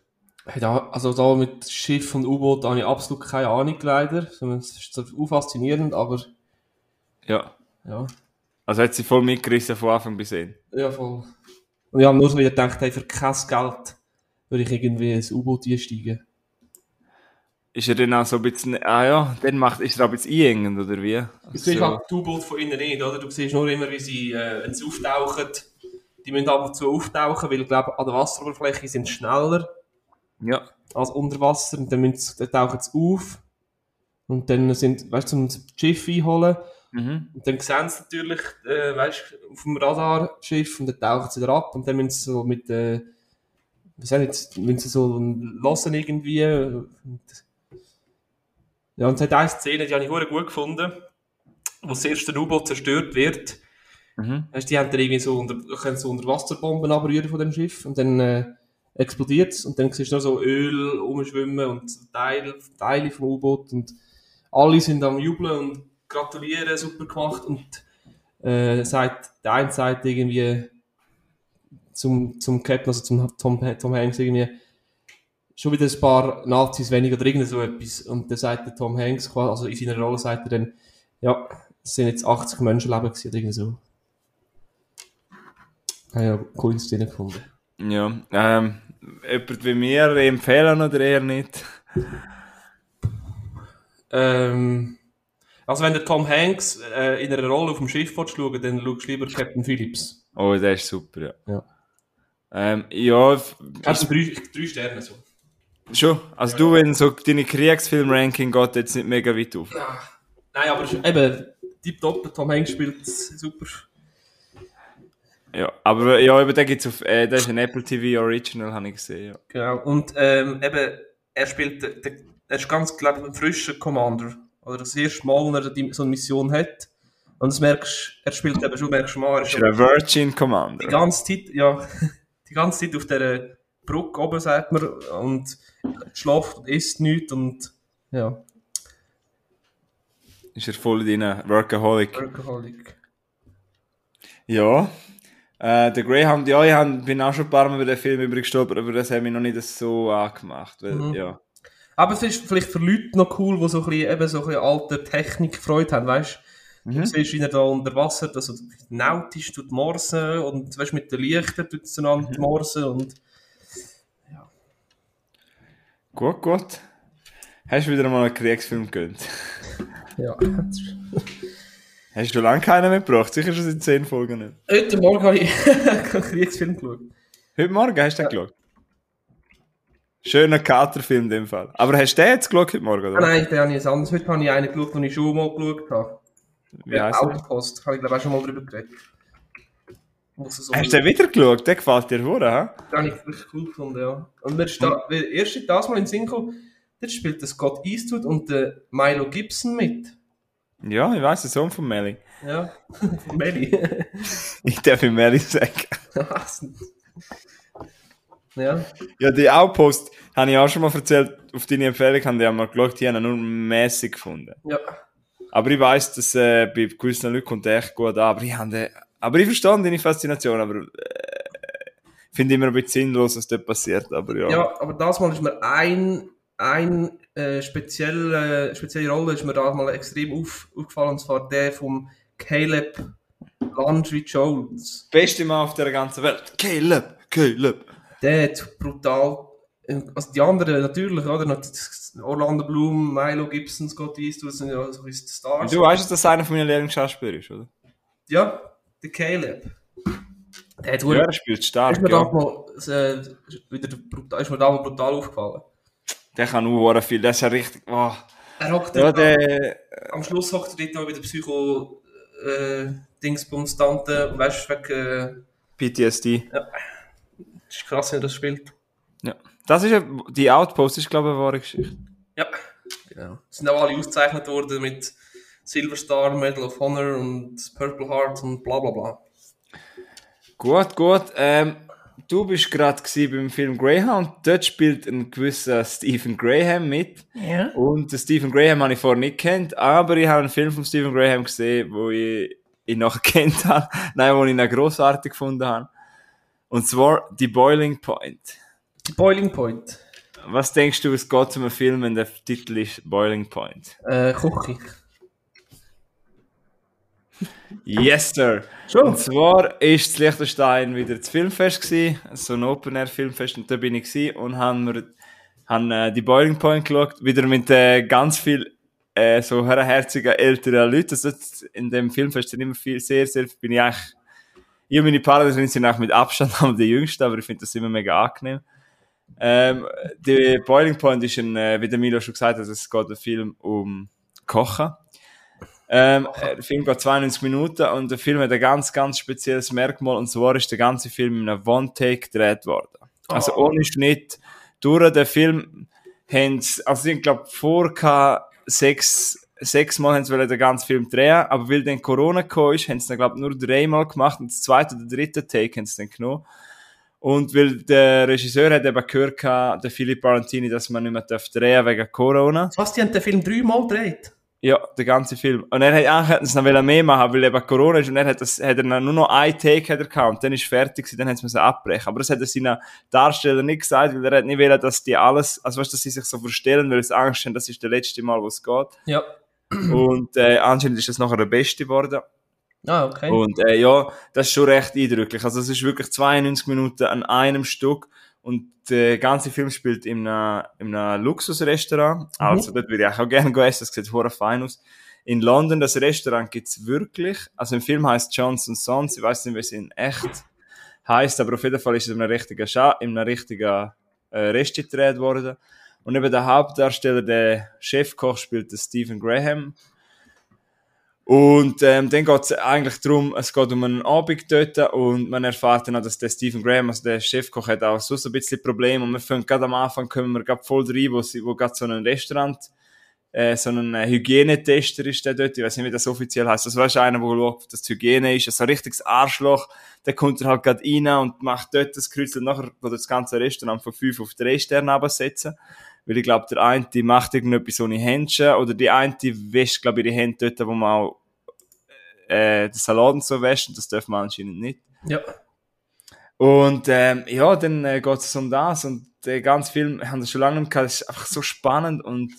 Hey, da, also da mit Schiff und U-Boot habe ich absolut keine Ahnung leider. Es ist so faszinierend, aber Ja. ja. Also hat sie voll mitgerissen von Anfang bis Ende. Ja, voll. Und ich habe nur so wieder gedacht, hey, für kein Geld würde ich irgendwie ins U-Boot einsteigen. Ist er dann auch so ein bisschen, ah ja, dann macht, ist er auch ein bisschen einengend, oder wie? Du siehst So. halt die U-Boot von innen nicht, oder? Du siehst nur immer, wie sie, äh, wenn sie auftauchen, die müssen ab und zu auftauchen, weil ich glaube, an der Wasseroberfläche sind sie schneller Ja. als unter Wasser und dann, müssen dann tauchen sie auf und dann sind, weißt du, um das Schiff einholen Mhm. und dann sehen sie natürlich, äh, weißt du, auf dem Radarschiff und dann tauchen sie wieder ab und dann müssen sie so mit, äh, soll ich jetzt, müssen sie so hören irgendwie und, ja, und es hat eine Szene, die habe ich gut gefunden, wo das erste U-Boot zerstört wird. Mhm. Weißt, die haben dann irgendwie so unter, können so unter Wasserbomben abrühren von dem Schiff und dann äh, explodiert es und dann siehst du noch so Öl rumschwimmen und Teile, Teile vom U-Boot und alle sind am Jubeln und gratulieren, super gemacht und äh, sagt, der eine sagt irgendwie zum, zum Captain, also zum Tom, Tom Hanks irgendwie, schon wieder ein paar Nazis weniger oder irgend so etwas. Und dann sagt der Tom Hanks, quasi, also in seiner Rolle sagt er dann, ja, es sind jetzt 80 Menschenleben gewesen oder irgend so. Ah ja, coole Szene gefunden. Ja. Ähm, jemand wie mir empfehlen oder eher nicht? Ähm, also wenn der Tom Hanks äh, in einer Rolle auf dem Schiff schauen, dann schaust du lieber Captain Phillips. Oh, der ist super, ja. Ja. Ähm, ja, drei, drei Sterne so. Schon. Also du, wenn so deine Kriegsfilm-Ranking geht jetzt nicht mega weit auf. Nein, aber ist eben, tipptopp, Tom Hanks spielt super. Ja, aber ja, eben, der gibt's auf, äh, der ist ein Apple TV Original, habe ich gesehen, ja. Genau. Und ähm, eben, er spielt, der, der, er ist ganz, glaube ich, ein frischer Commander. Oder das erste Mal, wo er die, so eine Mission hat. Und das merkst, er spielt eben schon, merkst du mal, er ist ein Virgin die Commander? ganze Zeit, ja, [laughs] die ganze Zeit auf dieser Brücke oben, sagt man, und schlaft und isst nichts und, ja, Ist er voll in deinen Workaholic? Alkoholik. Ja. Äh, der Greyhound, ja, ich hab, bin auch schon ein paar Mal über den Film übergestolpert, aber das hat mich noch nicht so angemacht. Weil, Mhm. ja. Aber es ist vielleicht für Leute noch cool, die so ein bisschen, eben so ein bisschen alte Technik Freude haben, weißt du? Mhm. Du siehst, wie er da unter Wasser, also nautisch tut morsen und weißt, mit den Lichtern tut es einander Mhm. morsen und Gut, gut. Hast du wieder mal einen Kriegsfilm gegönnt? ja. [laughs] Hast du lange keinen mehr gebracht? Sicher schon seit 10 Folgen nicht. Heute Morgen habe ich [laughs] einen Kriegsfilm geschaut. Heute Morgen hast du den geschaut? Schöner Katerfilm in dem Fall. Aber hast du den jetzt geschaut heute Morgen, Ah, oder? nein, den habe ich jetzt anders. Heute habe ich einen geschaut, den ich schon mal geschaut habe. Wie heisst der? Outpost. Habe ich glaube auch schon mal drüber geredet. Es so Hast du den wieder geschaut? Der gefällt dir wohl, hä? Den habe ich wirklich cool gefunden, ja. Und mir ist da, weil erst das mal in gekommen, dort spielt der Scott Eastwood und der Milo Gibson mit. Ja, ich weiß, der Sohn von Melly. Ja, [laughs] von Melly. [laughs] Ich darf ihm Melly sagen. Was? ja, Ja, die Outpost habe ich auch schon mal erzählt. Auf deine Empfehlung haben die einmal geschaut, die haben nur mäßig gefunden. ja. Aber ich weiss, dass äh, bei gewissen Leuten kommt der echt gut an. Aber ich, habe den, aber ich verstehe deine Faszination, aber äh, finde immer ein bisschen sinnlos, was dort passiert. Aber ja. Ja, aber das Mal ist mir ein, ein äh, spezielle, spezielle Rolle ist mir da mal extrem auf, aufgefallen, und zwar der vom Caleb Landry Jones. Beste Mann auf der ganzen Welt. Caleb, Caleb. Der hat brutal, äh, also die anderen natürlich, oder? Orlando Bloom, Milo Gibson, Scott Eastwood sind ja so ein Stars. Du weißt, dass das einer von meinen Lieblingsschauspielern ist, oder? Ja, der Caleb. Der hat Ja, ja, er spielt ist stark, mir da ja. mal, äh, wieder brutal, ist mir da mal brutal aufgefallen. Der kann auch viel. Das ist ja richtig... Oh. Er hockt Ja, der... am Schluss hockt er dort noch wieder Psycho äh, Dingsbums Tante, weißt du, wegen, äh, PTSD. das ist krass, wenn er das spielt. Ja. Das ist ja... Die Outpost ist, glaube ich, eine wahre Geschichte. Ja, genau. Sind auch alle ausgezeichnet worden mit Silver Star, Medal of Honor und Purple Heart und bla bla bla. Gut, gut. Ähm, du bist gerade beim Film Greyhound. Dort spielt ein gewisser Stephen Graham mit. Ja. Und den Stephen Graham habe ich vorher nicht kennt, aber ich habe einen Film von Stephen Graham gesehen, wo ich ihn noch [laughs] kennt habe. Nein, wo ich ihn grossartig gefunden habe. Und zwar The Boiling Point. Die Boiling Point. Was denkst du, es geht zum Film, wenn der Titel ist Boiling Point? Äh, Küche. Yes, sir. Schon? Und zwar ist das Liechtenstein wieder das Filmfest gewesen, so ein Open-Air-Filmfest, und da bin ich gewesen und haben wir Haben äh, die Boiling Point geschaut, wieder mit äh, ganz viel äh, so herzigen älteren Leuten. Also in dem Film hast du immer viel, sehr, sehr, bin ich eigentlich, ich und meine Partner sind auch mit Abstand am [laughs] die Jüngsten, aber ich finde das immer mega angenehm. Ähm, die Boiling Point ist ein, äh, wie der Milo schon gesagt hat, es geht ein Film um Kochen. Ähm, der Film geht 92 Minuten und der Film hat ein ganz, ganz spezielles Merkmal und zwar ist der ganze Film in einem One-Take gedreht worden. Also Oh. ohne Schnitt. Durch den Film haben sie, also ich glaube, vor sechs, sechs Mal haben sie den ganzen Film drehen, aber weil dann Corona gekommen ist, haben sie dann, glaube ich, nur dreimal gemacht und das zweite oder dritte Take haben sie dann genommen. Und weil der Regisseur hat eben gehört, der Philipp Valentini, dass man nicht mehr darf drehen wegen Corona. Was, die haben den Film dreimal gedreht? Ja, der ganze Film. Und er hat hätten sie noch mehr machen, weil eben Corona ist und er hat, das, hat er nur noch ein Take hat er gehabt und dann ist fertig gewesen, dann haben sie müssen abbrechen. Aber das hat er seinen Darsteller nicht gesagt, weil er hat nicht wollen, dass die alles, also weißt, dass sie sich so verstellen, weil sie Angst haben, das ist der letzte Mal, wo es geht. Ja. Und äh, anscheinend ist das nachher der Beste geworden. Ah, okay. Und äh, ja, das ist schon recht eindrücklich. Also es ist wirklich 92 Minuten an einem Stück und der ganze Film spielt in einem, in einem Luxusrestaurant. Also dort würde ich auch gerne gehen essen, das sieht hure fein aus. In London, das Restaurant gibt's wirklich. Also im Film heißt Johnson Sons, ich weiß nicht, wie es in echt heißt, aber auf jeden Fall ist es in einem richtigen, Scha in einem richtigen äh, Rest gedreht worden. Und eben der Hauptdarsteller, der Chefkoch, spielt der Stephen Graham. Und ähm, dann geht es eigentlich darum, es geht um einen Abend dort und man erfährt dann auch, dass der Stephen Graham, also der Chefkoch, hat auch so ein bisschen Probleme und wir fangen gerade am Anfang, kommen wir gerade voll rein, wo, wo gerade so ein Restaurant, äh, so ein äh, Hygienetester ist der dort, ich weiß nicht, wie das offiziell heißt, das weißt einer, der schaut, dass die Hygiene ist, so ein richtiges Arschloch, der kommt dann halt gerade rein und macht dort das Kreuz und nachher wird das ganze Restaurant von 5 auf 3 Sterne absetzen. Weil ich glaube, der eine die macht irgendetwas ohne Händchen oder die eine wäscht, glaube ich, ihre Hände dort, wo man auch äh, den Salat und so wäscht und das darf man anscheinend nicht. Ja. Und ähm, ja, dann äh, geht es um das und der ganze Film, wir haben das schon lange nicht gehabt, es ist einfach so spannend und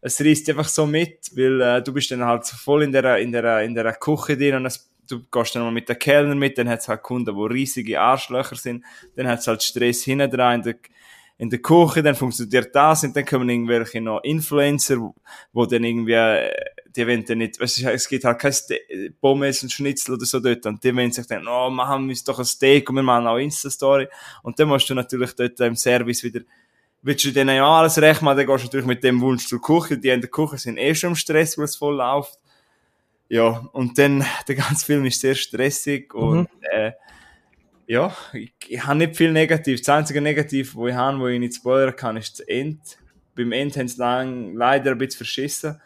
es reißt einfach so mit, weil äh, du bist dann halt so voll in der, in der, in der Küche drin und es, du gehst dann mal mit den Kellner mit, dann hat es halt Kunden, die riesige Arschlöcher sind, dann hat es halt Stress hinten dran in der, in der Küche, dann funktioniert das und dann kommen irgendwelche noch Influencer, wo, dann irgendwie, äh, die wollen dann nicht, weißt du, es gibt halt kein Ste Pommes und Schnitzel oder so dort und die wollen sich dann, oh, machen wir uns doch ein Steak und wir machen auch Insta-Story und dann musst du natürlich dort im Service wieder willst du denen ja alles recht machen, dann gehst du natürlich mit dem Wunsch zur Küche. Die in der Küche sind eh schon im Stress, weil es voll läuft. Ja, und dann, [laughs] der ganze Film ist sehr stressig und, äh, ja, ich, ich habe nicht viel negativ. Das einzige Negativ, wo ich habe, wo ich nicht spoilern kann, ist das End. Beim End haben sie lang, leider ein bisschen verschissen.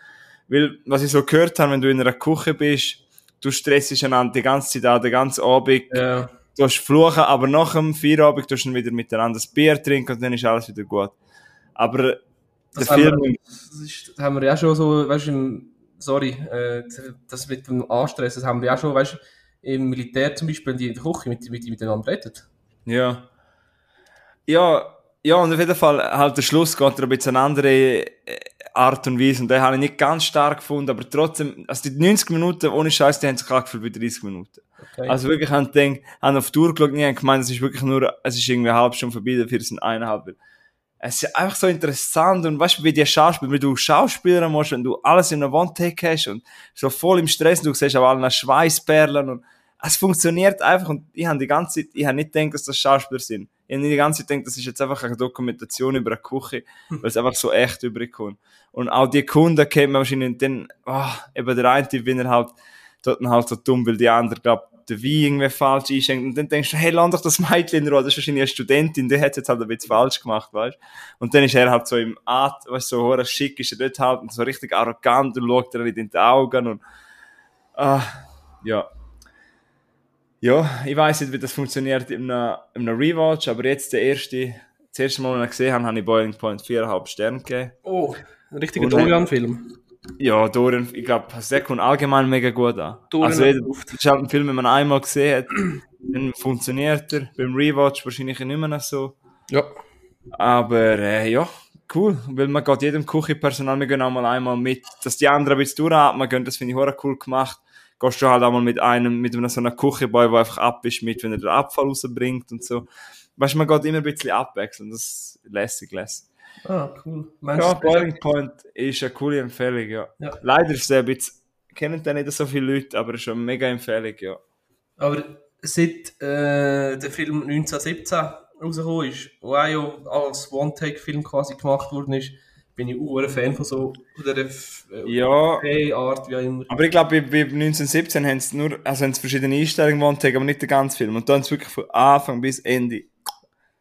Weil, was ich so gehört habe, wenn du in einer Küche bist, du stressst einander die ganze Zeit an, den ganzen Abend Ja. du hast fluchen, aber nach dem Feierabend tust du wieder miteinander das Bier trinken und dann ist alles wieder gut. Aber der Das haben, Film, wir, das, ist, das haben wir ja schon so, weißt du, sorry, äh, das mit dem Anstress, das haben wir ja schon, weißt du, im Militär zum Beispiel, die in der Küche mit, mit, miteinander reden. ja. Ja, ja, und auf jeden Fall, halt der Schluss geht er ein bisschen eine andere äh, Art und Weise und den habe ich nicht ganz stark gefunden, aber trotzdem, also die 90 Minuten ohne Scheiß, die haben sich angefühlt wie 30 Minuten. Okay. Also wirklich, haben gedacht, haben auf die Tour geschaut, nie haben gemeint, es ist wirklich nur, es ist irgendwie eine halbe Stunde vorbei, dafür sind eineinhalb. Es ist einfach so interessant und weißt du, wie die Schauspieler, wenn du Schauspieler musst, wenn du alles in einer One-Take hast und so voll im Stress, du siehst auch alle Schweißperlen und es funktioniert einfach und ich habe die ganze Zeit, ich habe nicht gedacht, dass das Schauspieler sind. Ich habe nicht die ganze Zeit gedacht, das ist jetzt einfach eine Dokumentation über eine Küche, weil es einfach so echt überkommt. Und auch die Kunden kennt man wahrscheinlich dann, ah, eben der eine, wenn er halt, dort halt so dumm, weil die andere, glaub, den Wein irgendwie falsch einschenkt. Und dann denkst du, hey, lass doch das Mädchen in Ruhe, das ist wahrscheinlich eine Studentin, die hat jetzt halt ein bisschen falsch gemacht, weißt Und dann ist er halt so im Art, weißt du, so hure schick ist er dort halt und so richtig arrogant und schaut dir nicht in die Augen und, ah, ja. Ja, ich weiß nicht, wie das funktioniert in einem, in einem Rewatch, aber jetzt der erste, das erste Mal, als ich ihn gesehen habe, habe ich Boiling Point 4,5 Sterne gegeben. oh, ein richtiger Dorian-Film. Ja, Dorian, ich glaube, kommt allgemein mega gut an. Dorian also, jeder- Film, wenn man einmal gesehen hat, dann funktioniert er. Beim Rewatch wahrscheinlich nicht mehr so. Ja. Aber äh, ja, cool. Weil man geht jedem Küchenpersonal, wir gehen auch mal einmal mit, dass die anderen ein bisschen durchatmen gehen, das finde ich auch cool gemacht. Gehst du halt auch mal mit einem, mit einem so einer Küchenboy, der einfach ab ist mit, wenn er den Abfall rausbringt und so. Weißt du, man geht immer ein bisschen abwechseln, das ist lässig, lässig. Ah, cool. Meinst Ja, Boiling Point ist eine coole Empfehlung, ja. Ja. Leider ist es ein bisschen, kennen den nicht so viele Leute, aber es ist eine mega Empfehlung, ja. Aber seit äh, der Film 1917 rausgekommen ist, wo auch ja als One-Take-Film quasi gemacht worden ist, bin ich auch ein Fan von so der äh, Ja, Art, wie auch immer. aber ich glaube, bei, bei 1917 haben sie nur, also haben sie verschiedene Einstellungen One-Take, aber nicht den ganzen Film. Und da haben sie wirklich von Anfang bis Ende.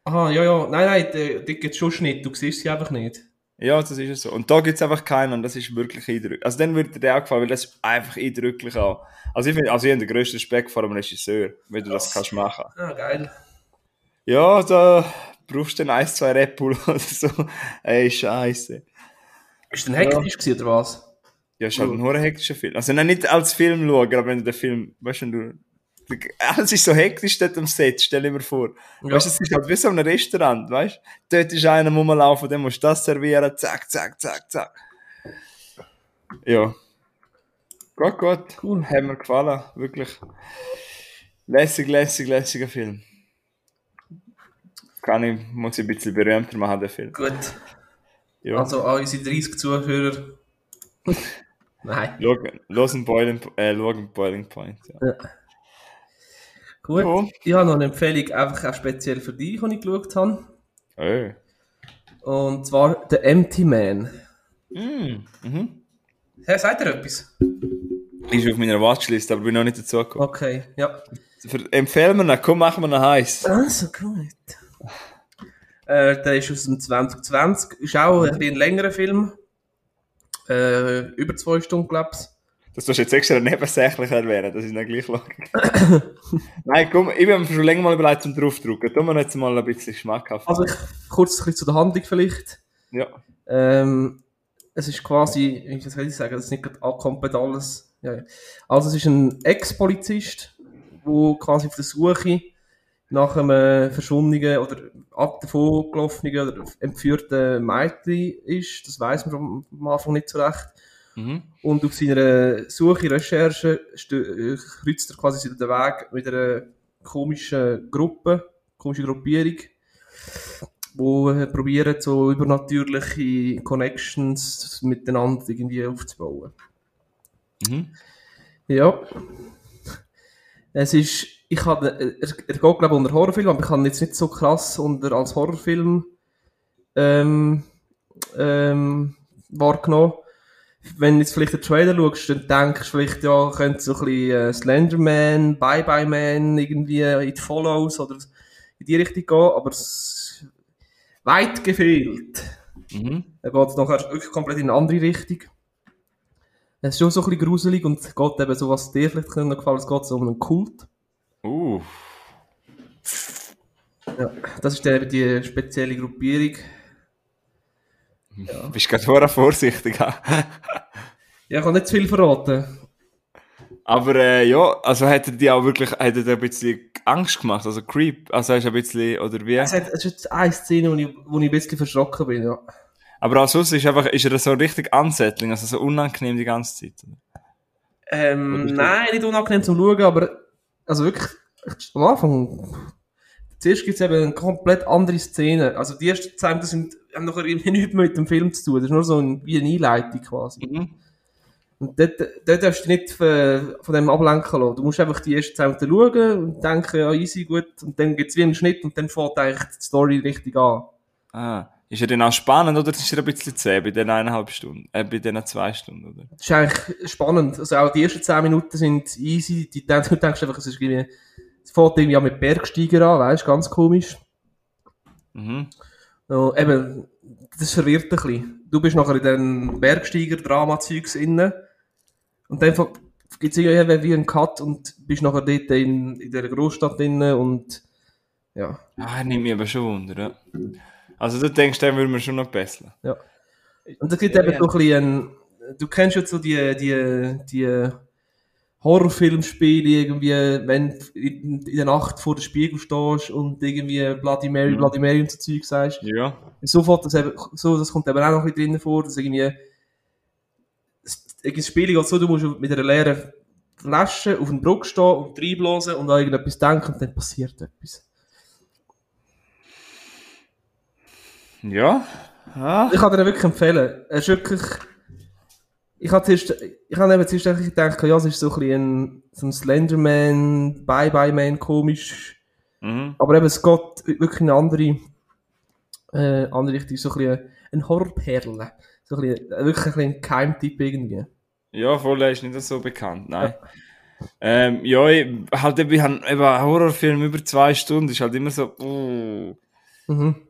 Aha, ja, ja, nein, nein, da gibt es schon Schnitt, du siehst sie einfach nicht. Ja, das ist es so. Und da gibt es einfach keinen und das ist wirklich eindrücklich. Also dann würde dir der auch gefallen, weil das ist einfach eindrücklich auch. Also ich finde, also ich habe den grössten Respekt vor einem Regisseur, wenn du das kannst machen. Ah, geil. Ja, da brauchst du dann ein, zwei Red Bull [laughs] oder so. Ey, scheiße. Ist denn hektisch gewesen, oder was? Ja, ist halt ein hoher hektischer Film. Also nein, nicht als Film schauen, aber wenn du den Film, weißt du, wenn du, alles ist so hektisch dort am Set, stell dir mal vor. Ja. Weißt du, es ist halt wie so ein Restaurant, weißt du? Dort ist einer rumlaufen, dann musst du das servieren, zack, zack, zack, zack. Ja. Gut, gut. Cool. Hat mir gefallen, wirklich. Lässig, lässig, lässiger Film. Kann ich, muss ich ein bisschen berühmter machen, den Film. Gut. Ja. Also an unsere 30 Zuhörer. [laughs] nein. Los Boiling, äh, schauen Boiling Point. Ja. Gut. Ja. Ich habe noch eine Empfehlung, einfach auch speziell für dich, die ich geschaut habe. Äh. Und zwar The Empty Man. Mm. Mhm. Hä, sagt ihr etwas? Ist auf meiner Watchlist, aber bin noch nicht dazu gekommen. Okay, ja. Empfehlen wir ihn, komm, machen wir ihn heiß. Also gut. Äh, der ist aus dem 2020. Ist auch ein, bisschen ein längerer Film. Äh, über zwei Stunden, glaube ich. Das tust du jetzt extra nebensächlich erwähnen, das ist nicht gleich logisch. [laughs] Nein, komm, ich habe mir schon länger mal überlegt zum draufdrücken. Tun wir jetzt mal ein bisschen schmackhaft. Also ich, kurz ein bisschen zu der Handlung vielleicht. ja. Ähm, es ist quasi, wie soll ich sagen, das ist nicht komplett alles. Ja, ja. Also es ist ein Ex-Polizist, der quasi auf der Suche nach einem verschwundenen oder ab davon gelaufenen oder entführten Mädchen ist. Das weiß man am Anfang nicht so recht. Mhm. Und auf seiner Suche, Recherche äh, kreuzt er quasi den Weg mit einer komischen Gruppe, komischen Gruppierung, wo äh, probieren, so übernatürliche Connections miteinander irgendwie aufzubauen. Mhm. Ja. Es ist, ich habe, er, er geht glaube ich unter Horrorfilm, aber ich habe ihn jetzt nicht so krass unter als Horrorfilm ähm, ähm, wahrgenommen. Wenn du jetzt vielleicht den Trailer schaust, dann denkst du vielleicht, ja, könnte so ein bisschen äh, Slenderman, Bye Bye Man, irgendwie It Follows oder in die Richtung gehen, aber es weit gefehlt. Mhm. Er geht nachher wirklich komplett in eine andere Richtung. Es ist schon so ein bisschen gruselig und es geht eben so, was dir vielleicht noch gefallen es geht so um einen Kult. Uh. Ja, das ist eben die spezielle Gruppierung. Bist gerade vorher vorsichtig. [laughs] Ja, ich kann nicht zu viel verraten. Aber äh, ja, also hätte die auch wirklich hätte dir ein bisschen Angst gemacht, also Creep, also hast du ein bisschen, oder wie? Es, hat, es ist jetzt eine Szene, wo ich, wo ich ein bisschen verschrocken bin, ja. Aber auch sonst ist, einfach, ist er so richtig Ansettling, also so unangenehm die ganze Zeit. Ähm, nein, nicht unangenehm zum Schauen, aber also wirklich, am Anfang, zuerst gibt es eben eine komplett andere Szene. Also die ersten 10 Minuten sind, haben noch irgendwie [laughs] nichts mehr mit dem Film zu tun. Das ist nur so ein, wie eine Einleitung quasi. Mhm. Und dort, dort darfst du nicht von, von dem ablenken lassen. Du musst einfach die ersten 10 Minuten schauen und denken, ja, easy, gut. Und dann gibt es wie einen Schnitt und dann fängt eigentlich die Story richtig an. Ah. Ist er denn auch spannend oder ist er ein bisschen zäh bei den eineinhalb Stunden, äh, bei den zwei Stunden, oder? Das ist eigentlich spannend. Also auch die ersten 10 Minuten sind easy. Die, du denkst einfach, es ist irgendwie, es fängt irgendwie auch mit Bergsteiger an, weißt du, ganz komisch. Mhm. Ja, eben, das verwirrt ein bisschen. Du bist nachher in den Bergsteiger-Drama-Zeugs inne. Und dann gibt es irgendwie wie einen Cut und bist nachher dort in, in dieser Großstadt inne und ja. Ah, nimmt mich aber schon Wunder, ja. Also du denkst, den würden wir schon noch besser. Und es gibt Ja, eben ja. so ein bisschen, du kennst jetzt so die, die, die Horrorfilmspiele irgendwie, wenn du in, in der Nacht vor dem Spiegel stehst und irgendwie Bloody Mary, Mhm. Bloody Mary und so Zeug sagst. Ja. Sofort, das, eben, so, das kommt eben auch noch ein bisschen drin vor, dass irgendwie, das, Spiel geht so, du musst mit einer leeren Flasche auf den Brücke stehen und reinblasen und an irgendetwas denken und dann passiert etwas. Ja. Ah? Ich kann dir wirklich empfehlen. Er ist wirklich. Ich habe zuerst, ich habe eben zuerst eigentlich gedacht, ja, es ist so ein bisschen ein, so ein Slenderman, Bye-Bye-Man komisch. Mhm. Aber eben, es geht wirklich in eine andere, äh, andere Richtung, so ein bisschen ein Horrorperle. So ein bisschen, äh, wirklich ein bisschen Keimtipp irgendwie. Ja, voll, er ist nicht so bekannt, nein. Ähm, ja, ich, halt eben, ich habe eben einen Horrorfilm über zwei Stunden, ist halt immer so, uh, Mhm.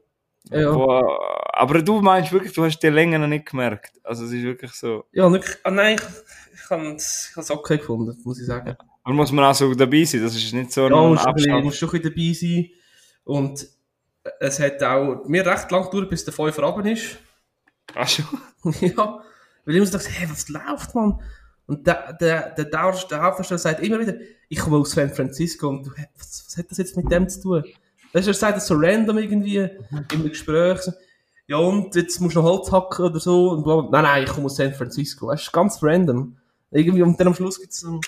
Ja, boah. aber du meinst wirklich, du hast die Länge noch nicht gemerkt. Also es ist wirklich so. ja wirklich, ah, nein, ich, ich habe es okay gefunden, muss ich sagen. Aber muss man auch so dabei sein, das ist nicht so Ja, ein bisschen, Abstand. musst schon ein dabei sein. Und es hat auch mir recht lang gedauert, bis der Fünfer runter ist. Ach schon. [laughs] ja. Weil ich immer so dachte, hey, was läuft, man? Und der, der, der, der, Hauptdarsteller sagt immer wieder, ich komme aus San Francisco und du, was, was hat das jetzt mit dem zu tun? Weißt du, er sagt das so random irgendwie im Gespräch. Ja, und jetzt musst du noch Holz hacken oder so. Und bla, bla. nein, nein, ich komme aus San Francisco. Weißt du, ganz random. Irgendwie, und dann am Schluss gibt es so,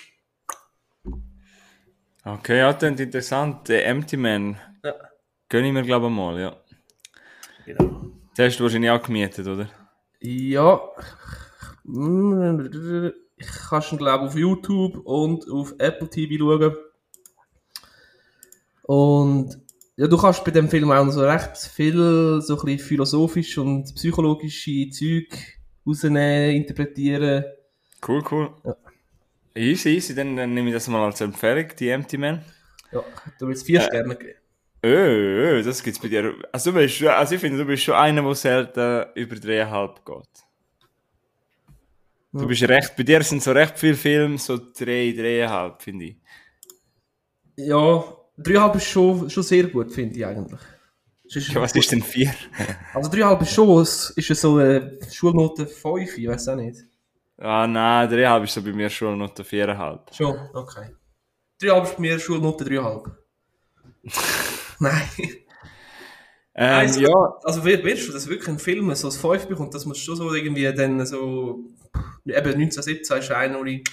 Okay, ja, das ist interessant. Der Empty Man. Ja. Gönn ich mir, glaube ich, mal, ja. genau. Den hast du wahrscheinlich auch gemietet, oder? Ja. Ich kann schon, glaube auf YouTube und auf Apple TV schauen. Und ja, du kannst bei dem Film auch noch so recht viel so ein bisschen philosophisch und psychologische Zeug rausnehmen, interpretieren. Cool, cool. Ja. Easy, easy, dann, dann nehme ich das mal als Empfehlung, die Empty Man. Ja, du willst vier Sterne geben. Öh, öh, das gibt's bei dir. Also, du bist, also ich finde, du bist schon einer, der selten über dreieinhalb geht. Du bist recht, bei dir sind so recht viele Filme, so drei, dreieinhalb, finde ich. Ja, dreieinhalb ist schon, schon sehr gut, finde ich eigentlich. Ist- Ja, was ist denn vier? Also dreieinhalb ist schon, ist ja so eine Schulnote 5, ich weiß auch nicht. Ah, nein, dreieinhalb ist so bei mir der viereinhalb. Schon, okay. Dreieinhalb ist bei mir Schulnote dreieinhalb. [laughs] Nein. Ähm, Also, ja, Also willst du das wirklich ein Film so als 5 bekommt, das muss schon so irgendwie dann so eben 1917 ist einer, wo ich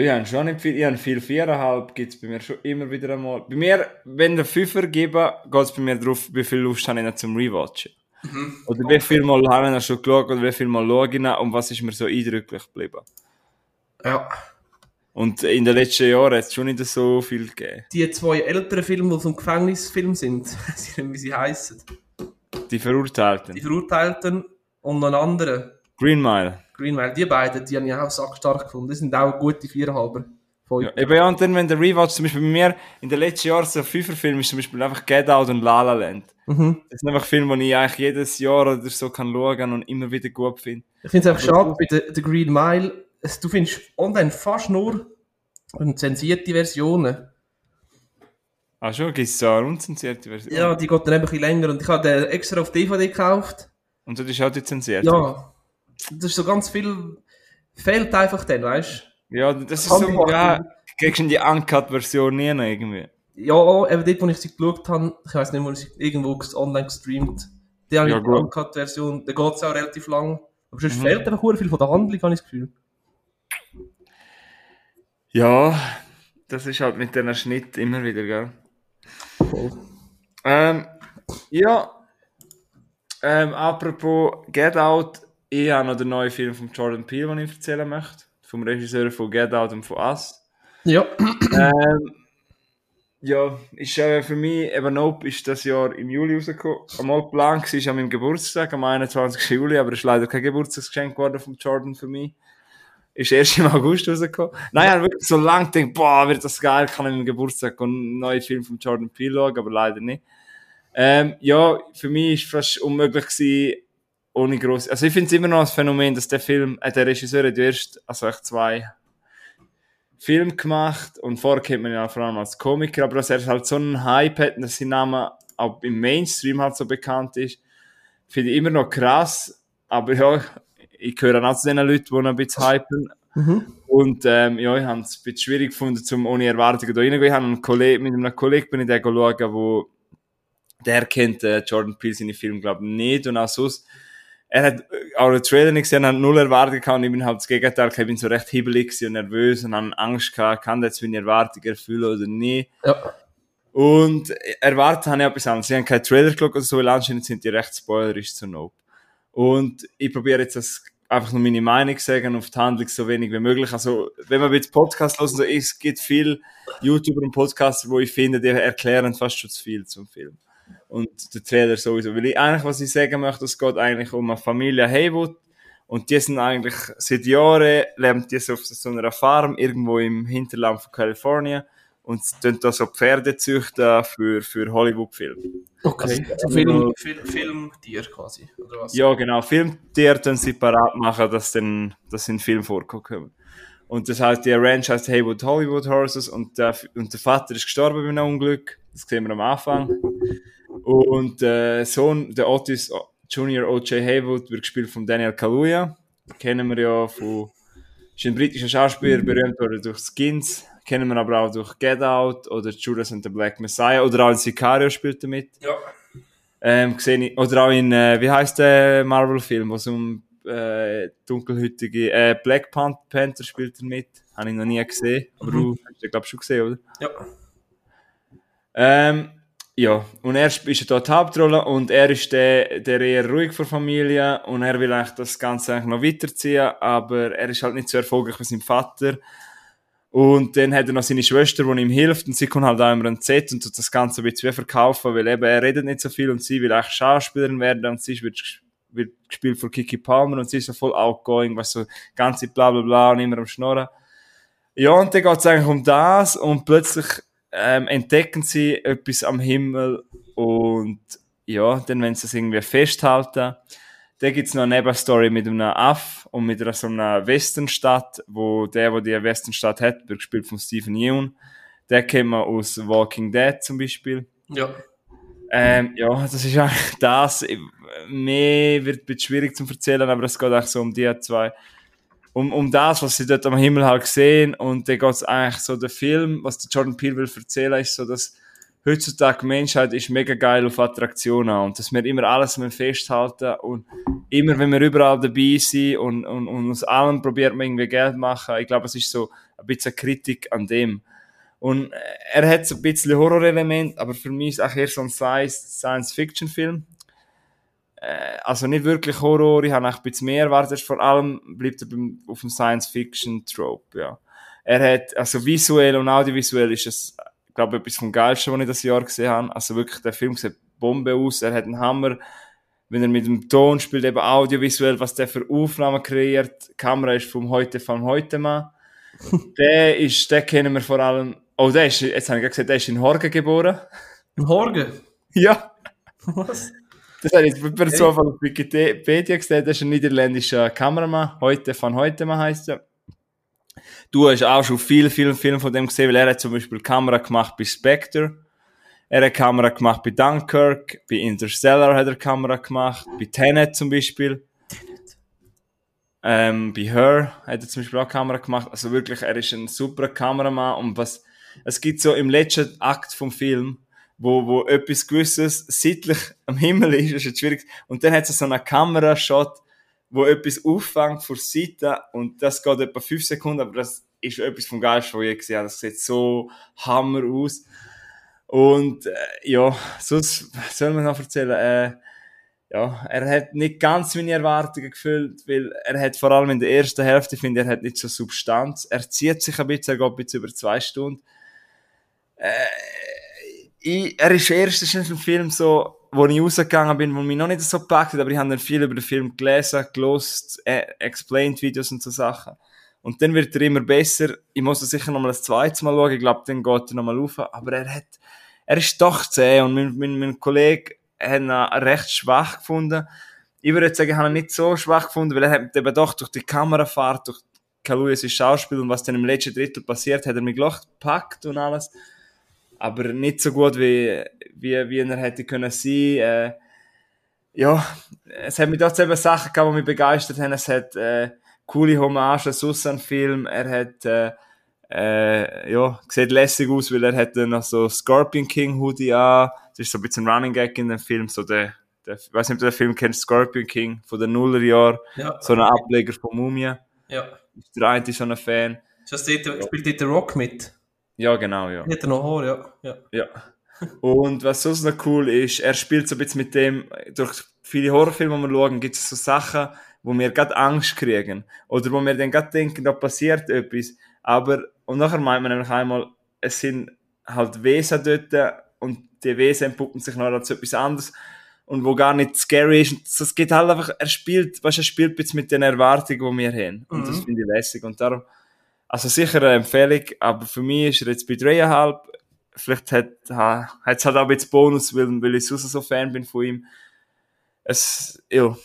ja, ich habe schon nicht viel, ich habe viel viereinhalb, gibt's bei mir schon immer wieder einmal. Bei mir, wenn der Fünfer geben, geht's bei mir drauf, wie viel Lust habe ich noch zum Rewatchen. Oder wie viel Mal habe ich noch schon geschaut, oder wie viel Mal schaue ich noch, und was ist mir so eindrücklich geblieben. ja, Und in den letzten Jahren hat es schon nicht so viel gegeben. die zwei älteren Filme, die ein Gefängnisfilm sind, [laughs] weiß ich nicht, wie sie heißen. Die Verurteilten. Die Verurteilten und einen anderen, Green Mile. Green Mile, die beiden, die habe ich auch sackstark gefunden. Die sind auch gute Viererhalber. Ja, eben ja, und dann, wenn der Rewatch zum Beispiel bei mir in den letzten Jahren so Fünferfilm ist zum Beispiel einfach Get Out und La La Land. Mhm. Das sind einfach Filme, die ich eigentlich jedes Jahr oder so kann schauen und immer wieder gut finde. Ich finde es einfach schade bei der Green Mile. Du findest online fast nur zensierte Versionen. Ah schon, gibt es so eine unzensierte Version? Ja, die geht dann eben ein bisschen länger und ich habe den extra auf DVD gekauft. Und das ist auch die zensierte? Ja, das ist so ganz viel, fehlt einfach dann, weißt Ja, das ist so, ja, kriegst du die Uncut-Version nie noch irgendwie. du? Ja, eben dort, wo ich sie geschaut habe, ich weiß nicht, wo ich sie irgendwo online gestreamt die habe Ja, ich die. Uncut-Version, da geht es auch relativ lang. Aber sonst Mhm. fehlt einfach sehr viel von der Handlung, habe ich das Gefühl. Ja, das ist halt mit diesen Schnitt immer wieder, gell? Voll. Ähm, ja. Ähm, apropos Get Out, ich habe noch den neuen Film von Jordan Peele, den ich erzählen möchte. Vom Regisseur von Get Out und von Us. Ja, ähm, ja, ist äh, für mich, eben Nope ist das Jahr im Juli rausgekommen. Einmal geplant war an meinem Geburtstag, am 21. Juli, aber es ist leider kein Geburtstagsgeschenk geworden von Jordan für mich. Ist erst im August rausgekommen. Nein, ich habe wirklich so lange gedacht, boah, wird das geil, kann ich meinem Geburtstag einen neuen Film von Jordan Peele schauen, aber leider nicht. Ähm, ja, für mich ist fast unmöglich gewesen, ohne groß. Also ich finde es immer noch ein Phänomen, dass der Film, äh, der Regisseur hat erst, also echt zwei Film gemacht und vorher kennt man ihn ja vor allem als Komiker, aber dass er halt so einen Hype hat dass sein Name auch im Mainstream halt so bekannt ist, finde ich immer noch krass, aber ja, ich gehöre auch zu den Leuten, die ein bisschen hypen. Mhm. Und ähm, ja, ich habe es ein bisschen schwierig gefunden, zum ohne Erwartungen da reingehen. Ich habe einen Kollegen, mit einem Kollegen bin ich den schauen, wo der kennt äh, Jordan Peele seine Filme, glaube ich, nicht und auch sonst. Er hat äh, auch den Trailer nicht gesehen, hat null Erwartungen gehabt und ich bin halt das Gegenteil, ich bin so recht hibbelig und nervös und habe Angst gehabt, kann jetzt meine Erwartungen erfüllen oder nicht. ja. Und erwartet habe ich etwas anderes. Sie haben keinen Trailer geschaut oder so, weil anscheinend sind die recht spoilerisch zu Nope. Und ich probiere jetzt das einfach nur meine Meinung sagen auf die Handlung so wenig wie möglich. Also, wenn man jetzt Podcast hören, so, es gibt viel YouTuber und Podcasts, wo ich finde, die erklären fast schon zu viel zum Film. Und der Trailer sowieso. Weil ich eigentlich, was ich sagen möchte, es geht eigentlich um eine Familie Haywood. Und die sind eigentlich seit Jahren, leben die so auf so einer Farm irgendwo im Hinterland von Kalifornien und tun da so Pferde züchten für, für Hollywood-Filme. Okay, Also, so Film, Film, Filmtier quasi, oder was? Ja, genau. Filmtiere tun sie parat machen, dass dann, dass sie in Film vorkommen. Und das heißt, die Ranch heißt Haywood Hollywood Horses und der, und der Vater ist gestorben bei einem Unglück. Das sehen wir am Anfang. Und der Sohn, der Otis Junior O.J. Haywood, wird gespielt von Daniel Kaluuya. Kennen wir ja von, ist ein britischer Schauspieler, berühmt worden durch Skins. Kennen wir aber auch durch Get Out oder Judas and the Black Messiah oder auch in Sicario spielt er mit. Ja. Ähm, gesehen, ich- oder auch in, äh, wie heißt der Marvel-Film, wo es um äh, dunkelhütige, äh, Black Pan- Panther spielt er mit. Habe ich noch nie gesehen, aber Mhm. du hast den, glaube ich, schon gesehen, oder? Ja. Ähm, ja, und er ist ja dort die Hauptrolle und er ist der, der eher ruhig vor Familie und er will eigentlich das Ganze eigentlich noch weiterziehen, aber er ist halt nicht so erfolgreich wie sein Vater. Und dann hat er noch seine Schwester, die ihm hilft und sie kommt halt auch immer ein Z und tut das Ganze ein bisschen verkaufen, weil eben er redet nicht so viel und sie will eigentlich Schauspielerin werden und sie wird, wird gespielt von Kiki Palmer und sie ist so voll outgoing, was so ganze bla bla bla und immer am Schnorren. Ja, und dann geht es eigentlich um das und plötzlich ähm, entdecken sie etwas am Himmel und ja, dann wenn sie es irgendwie festhalten, dann gibt's noch eine Nebenstory mit einem Aff und mit einer, so einer Westernstadt, wo der, der die Westernstadt hat, wird gespielt von Stephen Yeun. Der kennt man aus Walking Dead zum Beispiel. Ja. Ähm, ja, das ist eigentlich [laughs] das. Mehr wird bisschen schwierig zu erzählen, aber es geht eigentlich so um die zwei. Um, um das, was sie dort am Himmel halt sehen. Und dann geht eigentlich so, der Film, was der Jordan Peele will erzählen, ist so, dass heutzutage Menschheit ist mega geil auf Attraktionen und dass wir immer alles festhalten und immer, wenn wir überall dabei sind und, und, und aus allem probiert man irgendwie Geld machen. Ich glaube, es ist so ein bisschen Kritik an dem. Und äh, er hat so ein bisschen Horrorelement, aber für mich ist auch eher so ein Science- Science-Fiction-Film. Äh, also nicht wirklich Horror, ich habe auch ein bisschen mehr erwartet. Vor allem bleibt er beim, auf dem Science-Fiction-Trope, ja. Er hat, also visuell und audiovisuell ist es, glaube ich, etwas vom Geilsten, was ich das Jahr gesehen habe. Also wirklich, der Film sieht Bombe aus, er hat einen Hammer. Wenn er mit dem Ton spielt, eben audiovisuell, was der für Aufnahmen kreiert. Die Kamera ist vom Heute von heute Mann. [laughs] der ist, den kennen wir vor allem, oh, der ist, jetzt habe ich gesagt, der ist in Horgen geboren. Im Horgen. Ja. Was? Das habe ich per Zufall auf Wikipedia gesehen, das ist ein niederländischer Kameramann, heute von heute Mann heisst er. Du hast auch schon viel, viel Film von dem gesehen, weil er hat zum Beispiel Kamera gemacht bei Spectre. Er hat Kamera gemacht bei Dunkirk, bei Interstellar hat er Kamera gemacht, bei Tenet zum Beispiel. Ähm, bei Her hat er zum Beispiel auch Kamera gemacht. Also wirklich, er ist ein super Kameramann und was, es gibt so im letzten Akt vom Film, wo, wo etwas gewisses seitlich am Himmel ist, ist jetzt schwierig. Und dann hat es so einen Kamerashot, wo etwas auffängt vor Seite und das geht etwa fünf Sekunden, aber das ist etwas vom Geilsten, was ich gesehen habe. Das sieht so hammer aus. Und äh, ja, sonst soll man noch erzählen. Äh, ja, er hat nicht ganz meine Erwartungen gefüllt, weil er hat vor allem in der ersten Hälfte, finde ich, er hat nicht so Substanz. Er zieht sich ein bisschen, er geht ein bisschen über zwei Stunden. Äh, ich, er ist erstens ein Film so, wo ich rausgegangen bin, wo mich noch nicht so gepackt hat, aber ich habe dann viel über den Film gelesen, gelost, äh, explained Videos und so Sachen. Und dann wird er immer besser. Ich muss ihn sicher nochmal das zweite Mal schauen. Ich glaube, dann geht er nochmal auf. Aber er hat, er ist doch zäh und mein, mein, mein Kollege hat ihn recht schwach gefunden. Ich würde jetzt sagen, ich habe ihn nicht so schwach gefunden, weil er hat eben doch durch die Kamerafahrt, durch Kaluuya's Schauspiel und was dann im letzten Drittel passiert, hat er mich gleich gepackt und alles. Aber nicht so gut, wie, wie, wie er hätte können sein. Äh, ja, es hat mich dort eben Sachen gehabt, die mich begeistert haben. Es hat äh, coole Hommagen, sonst an Film. Er hat, äh, äh, ja, sieht lässig aus, weil er hat dann noch so Scorpion King Hoodie an. Das ist so ein bisschen ein Running Gag in dem Film, so der, der ich weiß nicht, ob du den Film kennst, Scorpion King von den Nullerjahren, Ja. so ein Ableger von Mumie. ja. Ist der eine so ein Fan. Ist das dort, spielt dort der Rock mit? Ja, genau, ja. Hat er noch Haar, ja. ja. Ja. Und was sonst noch cool ist, er spielt so ein bisschen mit dem, durch viele Horrorfilme, die wir schauen, gibt es so Sachen, wo wir gerade Angst kriegen. Oder wo wir dann gerade denken, da passiert etwas. Aber, und nachher meint man nämlich einmal, es sind halt Wesen dort und die Wesen entpuppen sich noch als etwas anderes und wo gar nicht scary ist. Es geht halt einfach, er spielt, weißt, du, er spielt jetzt mit den Erwartungen, die wir haben. Und das Mhm. finde ich lässig. Und darum, also sicher eine Empfehlung, aber für mich ist er jetzt bei dreieinhalb. Vielleicht hat ha, hat es halt auch ein bisschen Bonus, weil, weil ich sonst so Fan bin von ihm. Es, ja,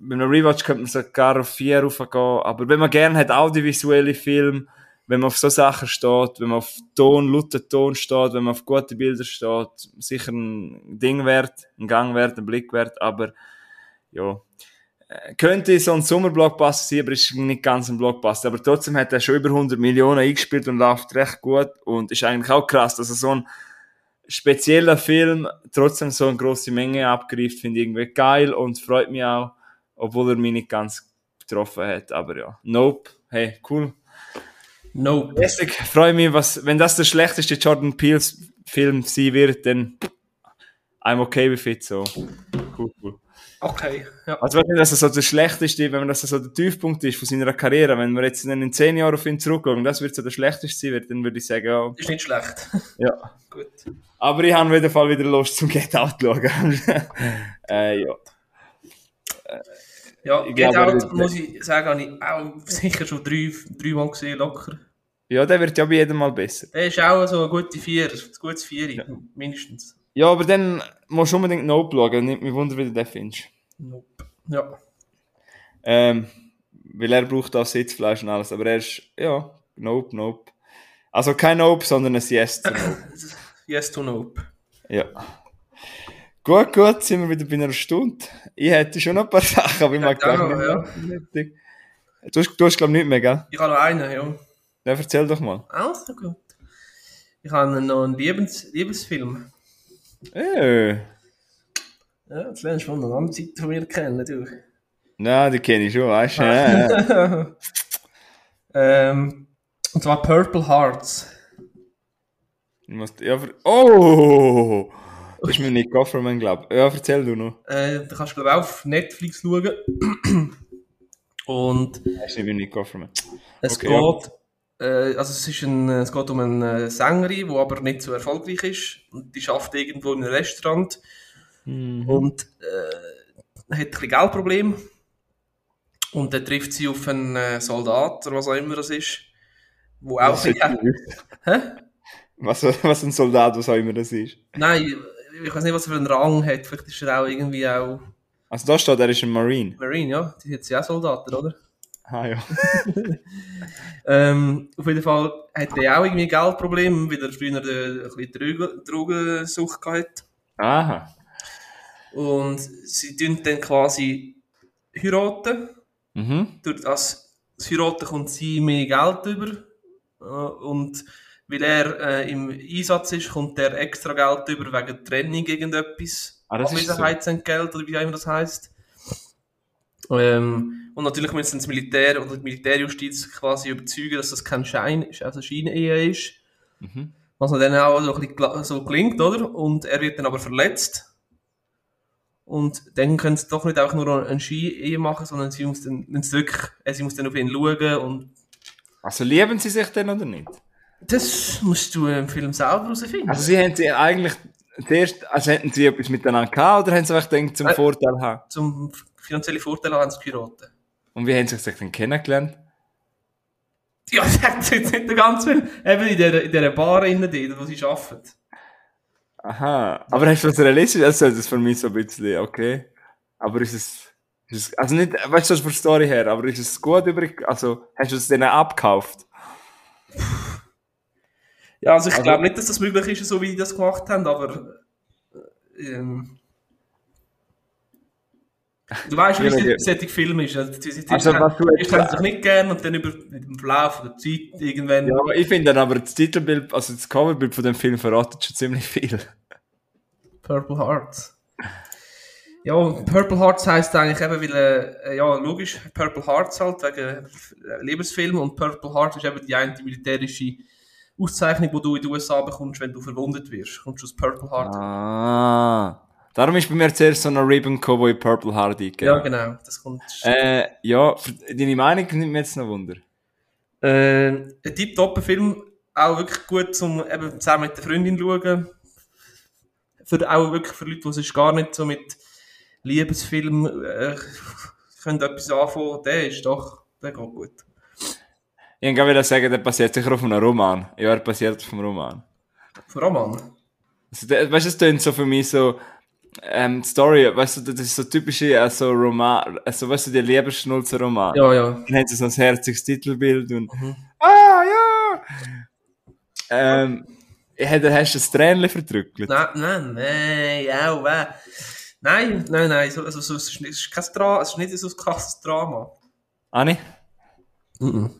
bei einem Rewatch könnte man sogar auf vier raufgehen, aber wenn man gerne hat, audiovisuelle Filme, wenn man auf so Sachen steht, wenn man auf Ton, lauter Ton steht, wenn man auf gute Bilder steht, sicher ein Ding wert, ein Gang wert, ein Blick wert, aber ja, könnte so ein Sommerblockbuster sein, aber ist nicht ganz ein Blockbuster, aber trotzdem hat er schon über 100 Millionen eingespielt und läuft recht gut und ist eigentlich auch krass, dass er so ein spezieller Film trotzdem so eine große Menge abgreift, finde ich irgendwie geil und freut mich auch, obwohl er mich nicht ganz getroffen hat, aber ja, Nope, hey, cool. Nope. Lässig, freue mich, was, wenn das der schlechteste Jordan Peele Film sein wird, dann I'm okay with it, so. Cool, cool. Okay, ja. Also, wenn das so der schlechteste, wenn das so der Tiefpunkt ist von seiner Karriere, wenn wir jetzt dann in zehn Jahren auf ihn zurückschauen, das wird so der schlechteste sein, dann würde ich sagen, ja, Ist nicht schlecht. [laughs] ja. Gut. Aber ich habe auf jeden Fall wieder Lust zum Get Out zu schauen. [laughs] äh, ja. Ja, Ich Get glaube, Out, muss ich sagen, habe ich auch sicher schon drei, drei Mal gesehen, locker. ja, der wird ja bei jedem Mal besser. Der ist auch so eine gute Vier, ein gutes Vier, mindestens. Ja, aber dann musst du unbedingt Nope schauen, nicht mich wundern, wie du den findest. Nope. Ja. Ähm, weil er braucht auch Sitzfleisch und alles, aber er ist, ja, Nope, Nope. Also kein Nope, sondern ein Yes zu Nope. [laughs] Yes to Nope. Ja. Gut, gut, sind wir wieder bei einer Stunde. Ich hätte schon noch ein paar [laughs] Sachen, aber ich mag gar nicht. mehr. Du hast, du hast glaube ich, nicht mehr, gell? Ich habe noch einen, ja. Ja, erzähl doch mal. Also gut. Ich habe noch einen Liebens Liebesfilm. Äh, Ja, jetzt lernst du von einer anderen Seite von mir kennen, du. na, die kenne ich schon, weißt du? Ja. [laughs] ähm, und zwar Purple Hearts. Du musst, ja, oh! Das ist mir nicht Gofferman, glaube ich. Ja, erzähl du noch. Äh, da kannst du, glaube ich, auf Netflix schauen. [clears throat] Und Das ist nicht Nick Gofferman. es Okay, ja. geht, äh, also es, ist ein, es geht um eine Sängerin, die aber nicht so erfolgreich ist. Und die schafft irgendwo in einem Restaurant und äh, hat ein bisschen Geldproblem. Und dann trifft sie auf einen äh, Soldat oder was auch immer das ist. Wo auch Was, [laughs] Hä? was, was ein Soldat, was auch immer das ist. Nein, ich weiß nicht, was er für einen Rang hat. Vielleicht ist er auch irgendwie auch Also da steht, er ist ein Marine. Marine, ja. Die hat ja auch Soldaten, oder? Ah ja. [laughs] Ähm, auf jeden Fall hat er auch irgendwie Geldprobleme, weil er früher ein bisschen Drogen, Drogensucht gehabt Aha. Und sie tun dann quasi heiraten. Mhm. Durch das, das Heiraten kommt sie mehr Geld über. Äh, Und weil er äh, im Einsatz ist, kommt er extra Geld über wegen Trennung irgendetwas. Ah, das ist so. Abwesenheitsentgelt oder wie auch immer das heisst. Ähm, und natürlich müssen das Militär oder die Militärjustiz quasi überzeugen, dass das kein Schein ist, also Scheinehe ist. Mhm. Was dann auch so, ein bisschen so klingt, oder? Und er wird dann aber verletzt. Und dann können sie doch nicht einfach nur eine Ski-Ehe machen, sondern sie muss dann, wirklich, äh, sie muss dann auf ihn schauen und Also lieben sie sich denn oder nicht? das musst du im Film selber herausfinden. Also sie haben sie eigentlich zuerst, also hätten sie etwas miteinander gehabt oder haben sie einfach gedacht, zum Äh. Vorteil haben? Zum finanziellen Vorteil haben sie geheiratet. Und wie haben sie sich dann kennengelernt? Ja, [laughs] das sagt jetzt nicht ganze Film. Eben in dieser, in dieser Bar innen, wo sie arbeiten. Aha. Aber hast du das realistisch? Also das ist für mich so ein bisschen, okay. Aber ist es, ist es also nicht, weißt du, das von der Story her, aber ist es gut übrig, also hast du es denen abgekauft? Ja, also ich Also- glaube nicht, dass das möglich ist, so wie die das gemacht haben, aber äh, ähm, du weißt, wie es solche Film ist. Also, die, die, Also, was du jetzt- sich nicht gern und dann über dem Verlauf der Zeit irgendwann. Ja, ich finde dann aber das Titelbild, also das Coverbild von dem Film verratet schon ziemlich viel. Purple Hearts. Ja, Purple Hearts heisst eigentlich eben, weil, äh, ja, logisch, Purple Hearts halt, wegen Liebesfilm und Purple Heart ist eben die eine militärische Auszeichnung, die du in den USA bekommst, wenn du verwundet wirst. Kommst du aus Purple Heart. Ah. Darum ist bei mir zuerst so ein Ribbon gekommen, wo in Purple Heart eingegeben Ja, genau. Das kommt. Äh, ja, deine Meinung nimmt mir jetzt noch Wunder. Äh, ein Tip-Top-Film, auch wirklich gut zum eben zusammen mit der Freundin schauen. Für, auch wirklich für Leute, die sich gar nicht so mit Liebesfilm äh, [laughs] können etwas anfangen, der ist doch, der geht gut. Ich kann wieder sagen, der basiert sicher auf einem Roman. Ja, er basiert auf einem Roman. Von Roman. Also, der, weißt du, es tönt so für mich so, ähm, die Story, weißt du, das ist so typische, also Roman, also weißt du, die Liebesschnulzer-Roman. Ja, ja. Dann hat sie so ein herziges Titelbild und, ah, ja! Ähm, hat, hast du ein Tränchen verdrückt? Nein, nein, nein, ja, weh. Nein, nein, nein, so, also, so, es, ist nicht, es ist kein Drama, es ist nicht so ein krasses Drama. Anni? Mhm.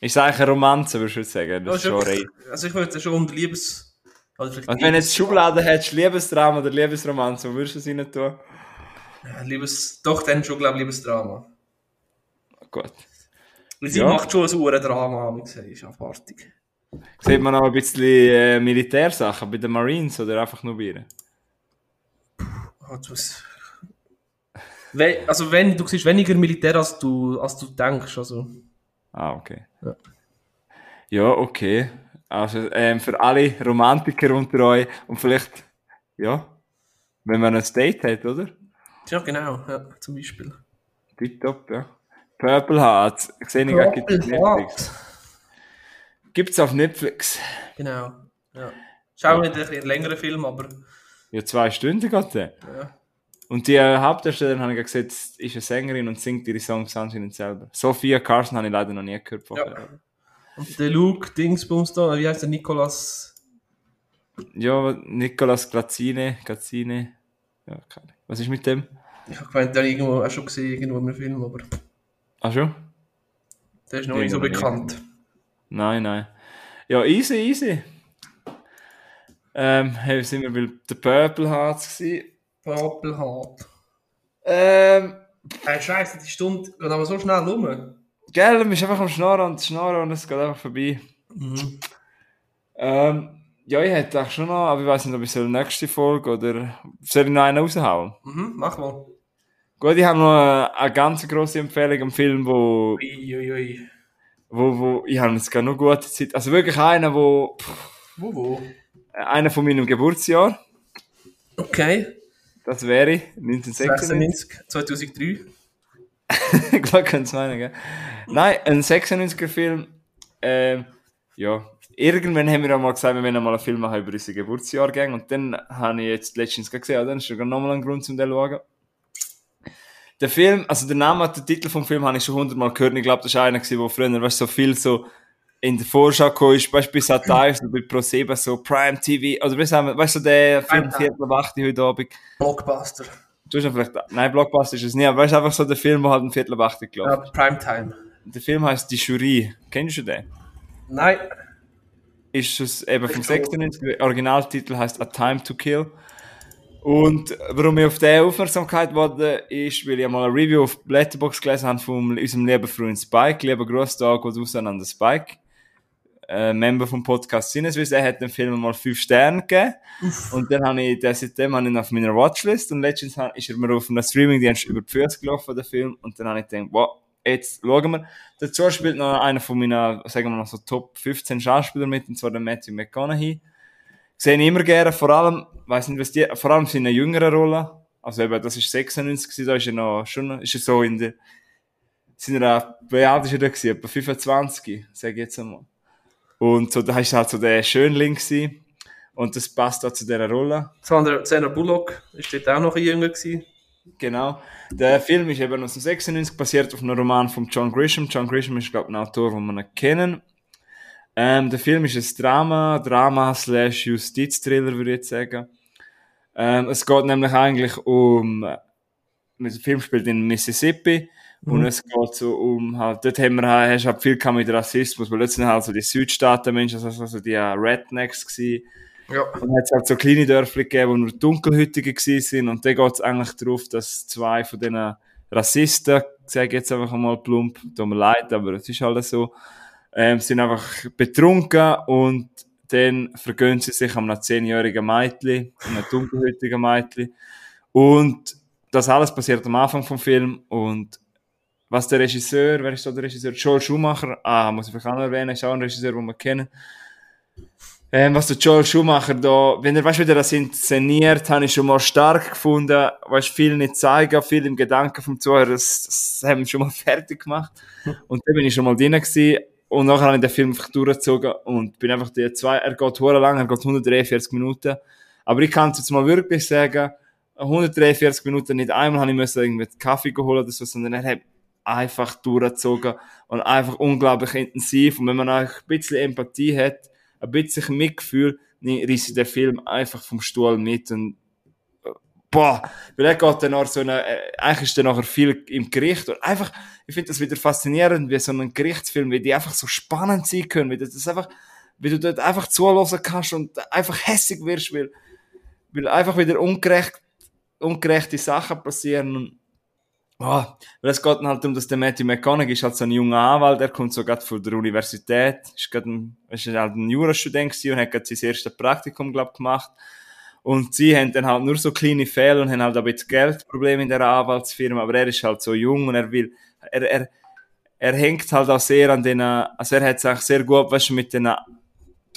Ist es eigentlich eine Romanze, würdest du sagen? Das ist schon rein. also ich würde schon unter Liebes... Oder vielleicht Also wenn du jetzt Schubladen hättest, Liebesdrama oder Liebesromanze, wo würdest du es rein tun? Ja, Liebes, doch, dann schon, glaube ich, Liebesdrama. Gut. Weil sie Ja. macht schon ein Uhrendrama, habe ich gesagt, ist abartig. Sieht man auch ein bisschen äh, Militärsachen bei den Marines oder einfach nur bei ihr? Was- We also wenn, du siehst weniger Militär, als du, als du denkst, also... Ah, okay. Ja. Ja, okay. Also ähm, für alle Romantiker unter euch und vielleicht, ja, wenn man ein Date hat, oder? Ja, genau, ja, zum Beispiel. Tipptopp, ja. Purple Heart, sehe ich gerade gibt's auf Netflix. Gibt's auf Netflix. Genau, ja. Schau nicht ein bisschen längerer Film, aber... Ja, zwei Stunden geht der. Ja. Und die äh, Hauptdarstellerin, habe ich ja gesagt, ist eine Sängerin und singt ihre Songs anscheinend selber. Sophia Carson habe ich leider noch nie gehört vorher. Und der Luke Dingsbums da, wie heißt der Nikolas? Ja, Nicolas Glazzine, Glazzine. Ja, keine. Was ist mit dem? Ich habe gemeint, den habe ich irgendwo auch schon gesehen, irgendwo einem Film, aber Ach schon? der ist noch nicht so bekannt. Nein, nein. Ja, easy, easy. Ähm, hey, sind wir bei der Purple Hearts gewesen? Doppelhart. Ähm, Hey, Scheiße, die Stunde geht aber so schnell rum. Gell, du bist einfach am Schnorren und Schnorren und es geht einfach vorbei. Mhm. Ähm, ja, ich hätte auch schon noch, aber ich weiß nicht, ob ich soll nächste Folge oder soll ich noch einen raushauen? Mhm, mach mal. Gut, ich habe noch eine, ganz grosse Empfehlung, einen Film, wo, Ui, ui, ui. wo, wo ich habe jetzt gar noch gute Zeit, also wirklich einer, wo, pff, Wo, wo? einer von meinem Geburtsjahr, Okay. das wäre 1996. 96, 2003. [laughs] Könnte es meinen, gell? Nein, ein 96er Film. Ähm, ja, irgendwann haben wir ja mal gesagt, wir wollen mal einen Film machen über unsere Geburtsjahrgänge. Und dann habe ich jetzt letztens gesehen, ja, dann ist ja nochmal ein Grund, um den zu schauen. Der Film, also der Name, der Titel vom Film habe ich schon hundertmal gehört. Ich glaube, das war einer, der früher, weißt, so viel so in der Vorschau gekommen ist, weißt du, bei Sat1 oder bei ProSieben, so Prime TV, oder weißt du, weißt du, der Film. Viertel ab 8 heute Abend. Blockbuster. Du hast ja vielleicht, nein, Blockbuster ist es nie, aber weißt du, einfach so der Film, der halt ein Viertel ab 8 Ja, gelaufen Primetime. Der Film heißt Die Jury. Kennst du den? Nein. Ist es eben vom Ich glaub- 96. Der Originaltitel heißt A Time to Kill. Und warum ich auf den Aufmerksamkeit wurde, ist, weil ich mal eine Review auf Letterboxd gelesen habe von unserem lieben Freund Spike. Lieber da, geht raus an den Spike. Äh, Member vom Podcast Sinneswiss. Er hat dem Film mal 5 Sterne gegeben. Und dann habe ich den seitdem habe ich ihn auf meiner Watchlist. Und letztens ist er mir auf einem Streaming-Dienst über die Füße gelaufen, der Film. Und dann habe ich gedacht, wow, jetzt schauen wir. Dazu spielt noch einer von meinen, sagen wir mal so Top 15 Schauspieler mit, und zwar der Matthew McConaughey. Sehe ich immer gerne, vor allem, weiß nicht, was die, vor allem in einer jüngeren Rolle. Also eben, das ist 96 gewesen, da ist er noch, schon, ist er so in der, sind er, wie alt ist er da gewesen? Etwa 25, sag ich jetzt einmal. Und so, da ist er halt so der Schönling gewesen. Und das passt auch zu dieser Rolle. Sandra, Sandra Bullock ist dort auch noch ein jünger gewesen. Genau. Der Film ist eben 1996 basiert auf einem Roman von John Grisham. John Grisham ist, glaube ich, ein Autor, den wir kennen. Ähm, der Film ist ein Drama, Drama slash Justizthriller, würde ich jetzt sagen. Ähm, es geht nämlich eigentlich um, äh, der Film spielt in Mississippi und es geht so um halt, dort haben wir halt, hast halt viel mit Rassismus, weil sind halt so die Südstaaten-Menschen, also, also die äh, Rednecks gewesen. Ja. Und hat es halt so kleine Dörfli gegeben, wo nur Dunkelhütige gewesen sind. Und da geht es eigentlich darauf, dass zwei von diesen Rassisten, sage ich jetzt einfach mal plump, tut mir leid, aber es ist halt so, ähm, sind einfach betrunken und dann vergönnen sie sich an einem zehnjährigen Mädchen, einem dunkelhäutigen Mädchen. Und das alles passiert am Anfang vom Film und was der Regisseur, wer ist da der Regisseur? Joel Schumacher, ah, muss ich vielleicht auch noch erwähnen, ist auch ein Regisseur, den wir kennen. Ähm, was der Joel Schumacher da, wenn er, weißt du, wie er das inszeniert, habe ich schon mal stark gefunden, weißt viel nicht zeigen, viel im Gedanken vom Zuhörer, das, das haben wir schon mal [laughs] fertig gemacht. Und da bin ich schon mal drin gewesen. Und nachher habe ich den Film einfach durchgezogen und bin einfach die zwei, er geht hure lang, er geht 143 Minuten. Aber ich kann es jetzt mal wirklich sagen, 143 Minuten, nicht einmal habe ich müssen irgendwie Kaffee geholt oder so, sondern er hat einfach durchgezogen und einfach unglaublich intensiv. Und wenn man auch ein bisschen Empathie hat, ein bisschen Mitgefühl, dann reißt der Film einfach vom Stuhl mit und boah, weil er geht dann auch so eine, äh, eigentlich ist er nachher viel im Gericht und einfach, ich finde das wieder faszinierend, wie so ein Gerichtsfilm, wie die einfach so spannend sein können, wie du das einfach, wie du dort einfach zuhören kannst und einfach hässig wirst, weil, weil einfach wieder ungerecht, ungerechte Sachen passieren und Oh, weil es geht halt um, dass der Matthew McConaughey ist halt so ein junger Anwalt, der kommt so gerade von der Universität, ist gerade ein, ist halt ein Jurastudent gewesen und hat gerade sein erstes Praktikum, glaub, gemacht. Und sie haben dann halt nur so kleine Fälle und haben halt ein bisschen Geldprobleme in der Anwaltsfirma, aber er ist halt so jung und er will, er, er, er hängt halt auch sehr an den, also er hat es auch sehr gut, weißt du, mit den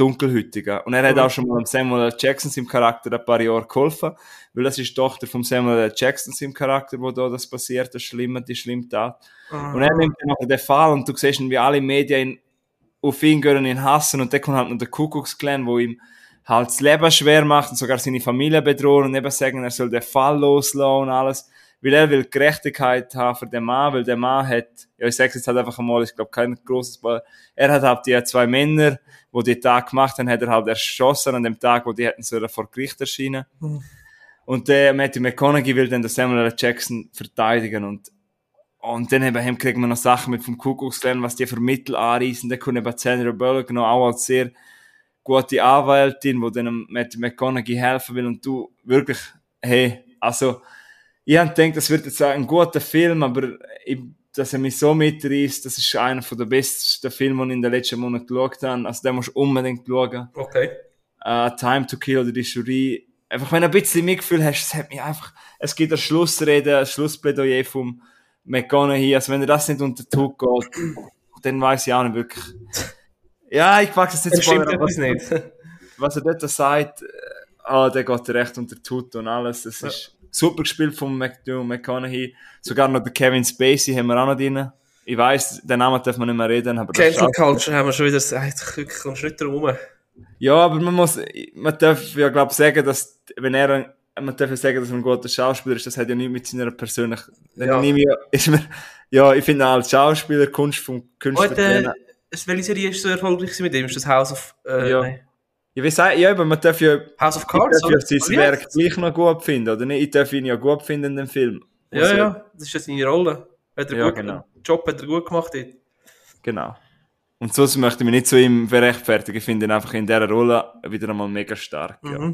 Dunkelhütigen. Und er hat auch schon mal Samuel L. Jackson im Charakter ein paar Jahre geholfen, weil das ist die Tochter von Samuel L. Jackson im Charakter, wo da das passiert, das Schlimme, die Schlimmtat. Mhm. Und er nimmt dann auch den Fall und du siehst, wie alle Medien auf ihn gehen ihn hassen und dann kommt halt noch der Kuckucksklan, wo ihm halt das Leben schwer macht und sogar seine Familie bedrohen und eben sagen, er soll den Fall loslassen und alles, weil er will Gerechtigkeit haben für den Mann, weil der Mann hat, ja, ich sag's jetzt halt einfach einmal, ich glaube kein großes Ball, er hat halt die zwei Männer, wo die Tag gemacht haben, hat er halt erschossen an dem Tag, wo die hätten sollen vor Gericht erscheinen. Mhm. Und der Matthew McConaughey will dann den Samuel L. Jackson verteidigen und und dann eben kriegen wir noch Sachen mit vom Kuckucksklan, was die für Mittel anreißen. Dann kommt eben Sandra Bullock noch auch als sehr gute Anwältin, die dann Matthew McConaughey helfen will und du wirklich, hey, also, ich habe gedacht, das wird jetzt ein guter Film, aber ich, dass er mich so mitreißt, das ist einer der besten Filme, die ich in den letzten Monaten geschaut habe. Also, den musst du unbedingt schauen. Okay. Uh, Time to Kill oder die Jury. Einfach, wenn du ein bisschen Mitgefühl hast, es hat mich einfach, es gibt eine Schlussrede, ein Schlussplädoyer vom McConaughey. Also, wenn er das nicht unter Hut geht, dann weiß ich auch nicht wirklich. Ja, ich mag es nicht so was, nicht. was er dort sagt, ah, oh, der geht recht unter Hut und alles. Das ist super gespielt von McConaughey. Sogar noch der Kevin Spacey haben wir auch noch drin. Ich weiss, den Namen darf man nicht mehr reden. Aber Cancel Culture haben wir schon wieder gesagt, wirklich kommst nicht drum. Ja, aber man muss, man darf ja, glaube sagen, dass, wenn er, man darf ja sagen, dass er ein guter Schauspieler ist, das hat ja nichts mit seiner persönlichen, ja. ist mir, ja, ich finde als Schauspieler, Kunst vom Künstler. Heute, welche Serie ist so erfolgreich mit ihm? Ist das House of, äh, ja. Nein. Ich will sagen, ja, aber man darf ja, House of Cards, ich darf ja sein Werk gleich noch gut finden, oder nicht? Ich darf ihn ja gut finden in dem Film. Ja, also, ja, das ist ja seine Rolle. Hat er ja, gut, genau. Den Job hat er gut gemacht dort. Genau. Und so möchte ich mich nicht zu ihm verrechtfertigen. Ich finde ihn einfach in dieser Rolle wieder einmal mega stark. Mhm. Ja.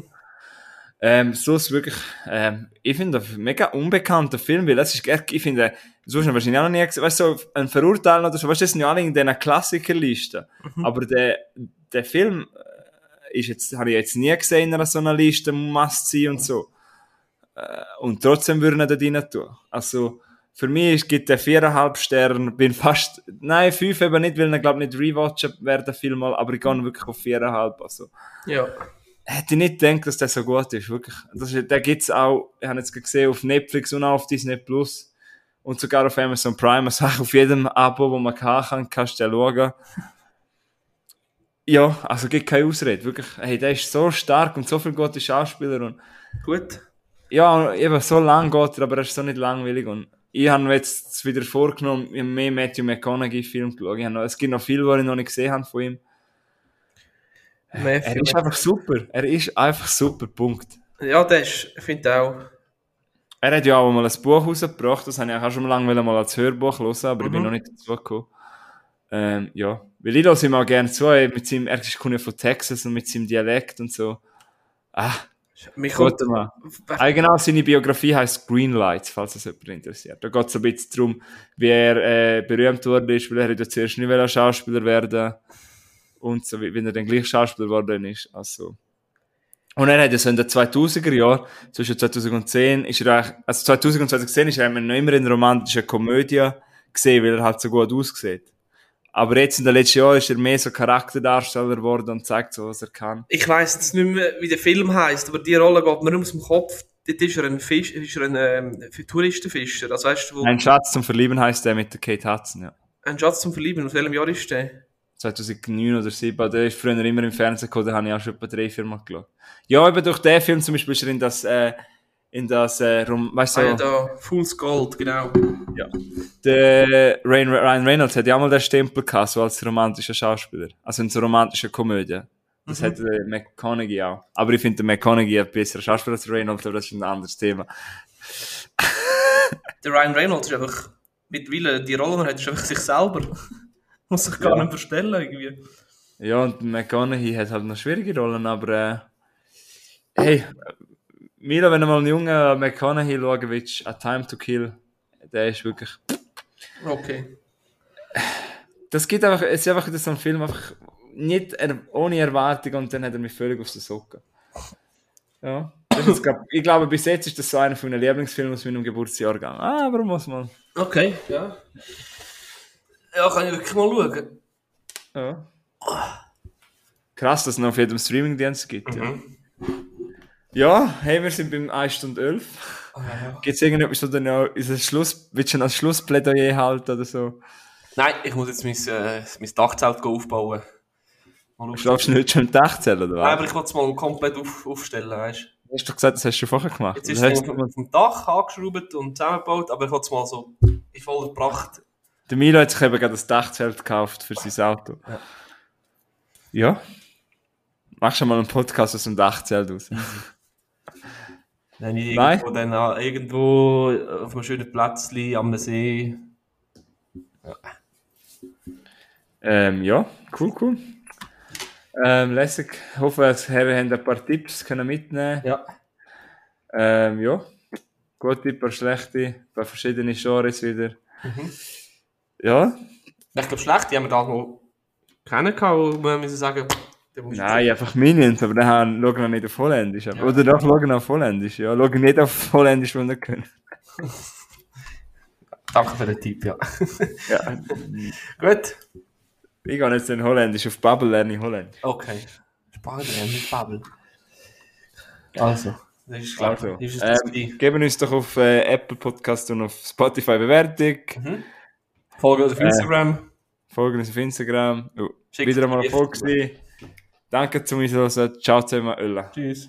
Ähm, so ist wirklich, ähm, ich finde, ein mega unbekannter Film, weil das ist, ich finde, so schon wahrscheinlich auch noch nie gesehen, weißt du, so ein Verurteilen oder so, weißt du, das sind ja alle in diesen Klassikerlisten. Mhm. Aber der, der Film ist jetzt, habe ich jetzt nie gesehen in einer so einer Liste, must see und so. Äh, und trotzdem würden da rein tun. Also, für mich gibt der viereinhalb Sterne, bin fast, nein, fünf eben nicht, weil ich glaube nicht rewatchen werden viel mal, aber ich gehe wirklich auf viereinhalb, also. Ja hätte ich nicht gedacht, dass der so gut ist, wirklich. Das der gibt's auch, ich habe jetzt gesehen, auf Netflix und auch auf Disney Plus und sogar auf Amazon Prime, also [laughs] auf jedem Abo, wo man kann, kannst du den schauen. Ja, also gibt keine Ausrede, wirklich. Hey, der ist so stark und so viel gute Schauspieler und... Gut. Ja, eben so lang geht er, aber er ist so nicht langweilig und ich habe mir jetzt wieder vorgenommen, mehr Matthew McConaughey Film geschaut. Es gibt noch viel, was ich noch nicht gesehen habe von ihm. Mehr er ist einfach super. Er ist einfach super, Punkt. Ja, das ist, ich finde auch. Er hat ja auch mal ein Buch rausgebracht, das habe ich auch schon lange mal als Hörbuch hören, aber mhm. ich bin mhm. noch nicht dazu gekommen. Ähm, ja, weil ich höre ihm auch gerne zu, mit seinem, er ist von Texas und mit seinem Dialekt und so. Ah, Mich kommt, Mann. Ah, genau, seine Biografie heißt Greenlight, falls es jemand interessiert. Da geht es ein bisschen darum, wie er äh, berühmt wurde, ist, weil er zuerst nicht Schauspieler werden und so, wie, er dann gleich Schauspieler geworden ist. Also. Und er hat ja so in den 2000er Jahren, zwischen 2010, ist er eigentlich, also 2000 und 2010 ist er noch immer in romantischer Komödie gesehen, weil er halt so gut aussieht. Aber jetzt in den letzten Jahren ist er mehr so Charakterdarsteller geworden und zeigt so, was er kann. Ich weiss jetzt nicht mehr, wie der Film heisst, aber die Rolle geht mir aus dem Kopf. Dort ist er ein, Fisch, ist er ein ähm, Touristenfischer. Also weißt du, wo, Ein Schatz zum Verlieben heißt der mit der Kate Hudson, ja. ein Schatz zum Verlieben. Aus welchem Jahr ist der? 2009 oder 2007, der ist früher immer im Fernsehen gekommen, den habe ich auch schon etwa drei, vier Mal geschaut. Ja, eben durch den Film zum Beispiel ist er in das, äh, in das, äh, rum, weißt du, Ah, ja, da, Fool's Gold, genau. ja. Der Ryan, Ryan Reynolds hat ja auch mal den Stempel gehabt, so als romantischer Schauspieler. Also in so romantischer Komödie. Das hat der McConaughey auch. Aber ich finde, der McConaughey ein besserer Schauspieler als Reynolds, aber das ist ein anderes Thema. [laughs] Der Ryan Reynolds ist einfach, die Rolle, die er hat, ist einfach sich selber. [laughs] Muss sich gar Ja. nicht verstellen, irgendwie. Ja, und McConaughey hat halt noch schwierige Rollen, aber äh, hey, Milo, wenn du mal einen jungen McConaughey schauen willst, A Time to Kill, der ist wirklich, Okay. das gibt einfach, es ist einfach so ein Film, einfach nicht er, ohne Erwartung und dann hat er mich völlig auf den Socken. Ja. Jetzt, ich glaube, bis jetzt ist das so einer von meinen Lieblingsfilmen aus meinem Geburtsjahr gegangen. Ah, aber muss man. Okay, ja. Ja, kann ich wirklich mal schauen. Ja. Krass, dass es noch auf jedem Streamingdienst gibt. Ja. Ja, hey, wir sind beim 1 Stunde 11. Ah, ja. Gibt es irgendetwas, was du noch ein Schluss, willst du noch ein Schlussplädoyer halten oder so? Nein, ich muss jetzt mein, äh, mein Dachzelt aufbauen. Mal Schlafst du nicht schon im Dachzelt oder Nein, was? aber ich will es mal komplett auf, aufstellen, weißt du. Du hast doch gesagt, das hast du schon vorher gemacht. Jetzt ist Oder es vom, Dach angeschraubt und zusammengebaut, aber ich will es mal so in voller Pracht. Der Milo hat sich eben gerade das Dachzelt gekauft für sein Auto. Ja. Ja. Machst du mal einen Podcast aus dem Dachzelt aus? Dann ich Nein. irgendwo, dann, an- irgendwo auf einem schönen Plätzchen am See. ähm, ja, cool, cool. Ähm, lässig. Ich hoffe, dass Herren haben ein paar Tipps können mitnehmen Ja. Ähm, ja. Gute, paar schlechte, ein paar verschiedene Genres wieder. Mhm. Ja. Ich glaube, schlecht, die haben wir da mal kennengelernt, wo wir müssen sagen, Nein, einfach Minions, aber dann haben- schauen wir nicht auf Holländisch. aber- Oder doch schauen auf Holländisch, ja. Schauen nicht auf Holländisch, wenn wir können. [laughs] Danke für den Tipp, ja. [laughs] Ja. Gut. Ich gehe jetzt in Holländisch, auf Bubble lerne ich Holländisch. Okay. Spannend, ja, nicht Bubble. Also, das ist klar. Also, ist das ähm, geben uns doch auf äh, Apple Podcast und auf Spotify Bewertung. Folge uns auf Instagram. Folgen uns auf Instagram. Oh, wieder einmal. Erfolg gewesen. Danke zum Zuhören. Ciao zusammen. Ölla. Tschüss.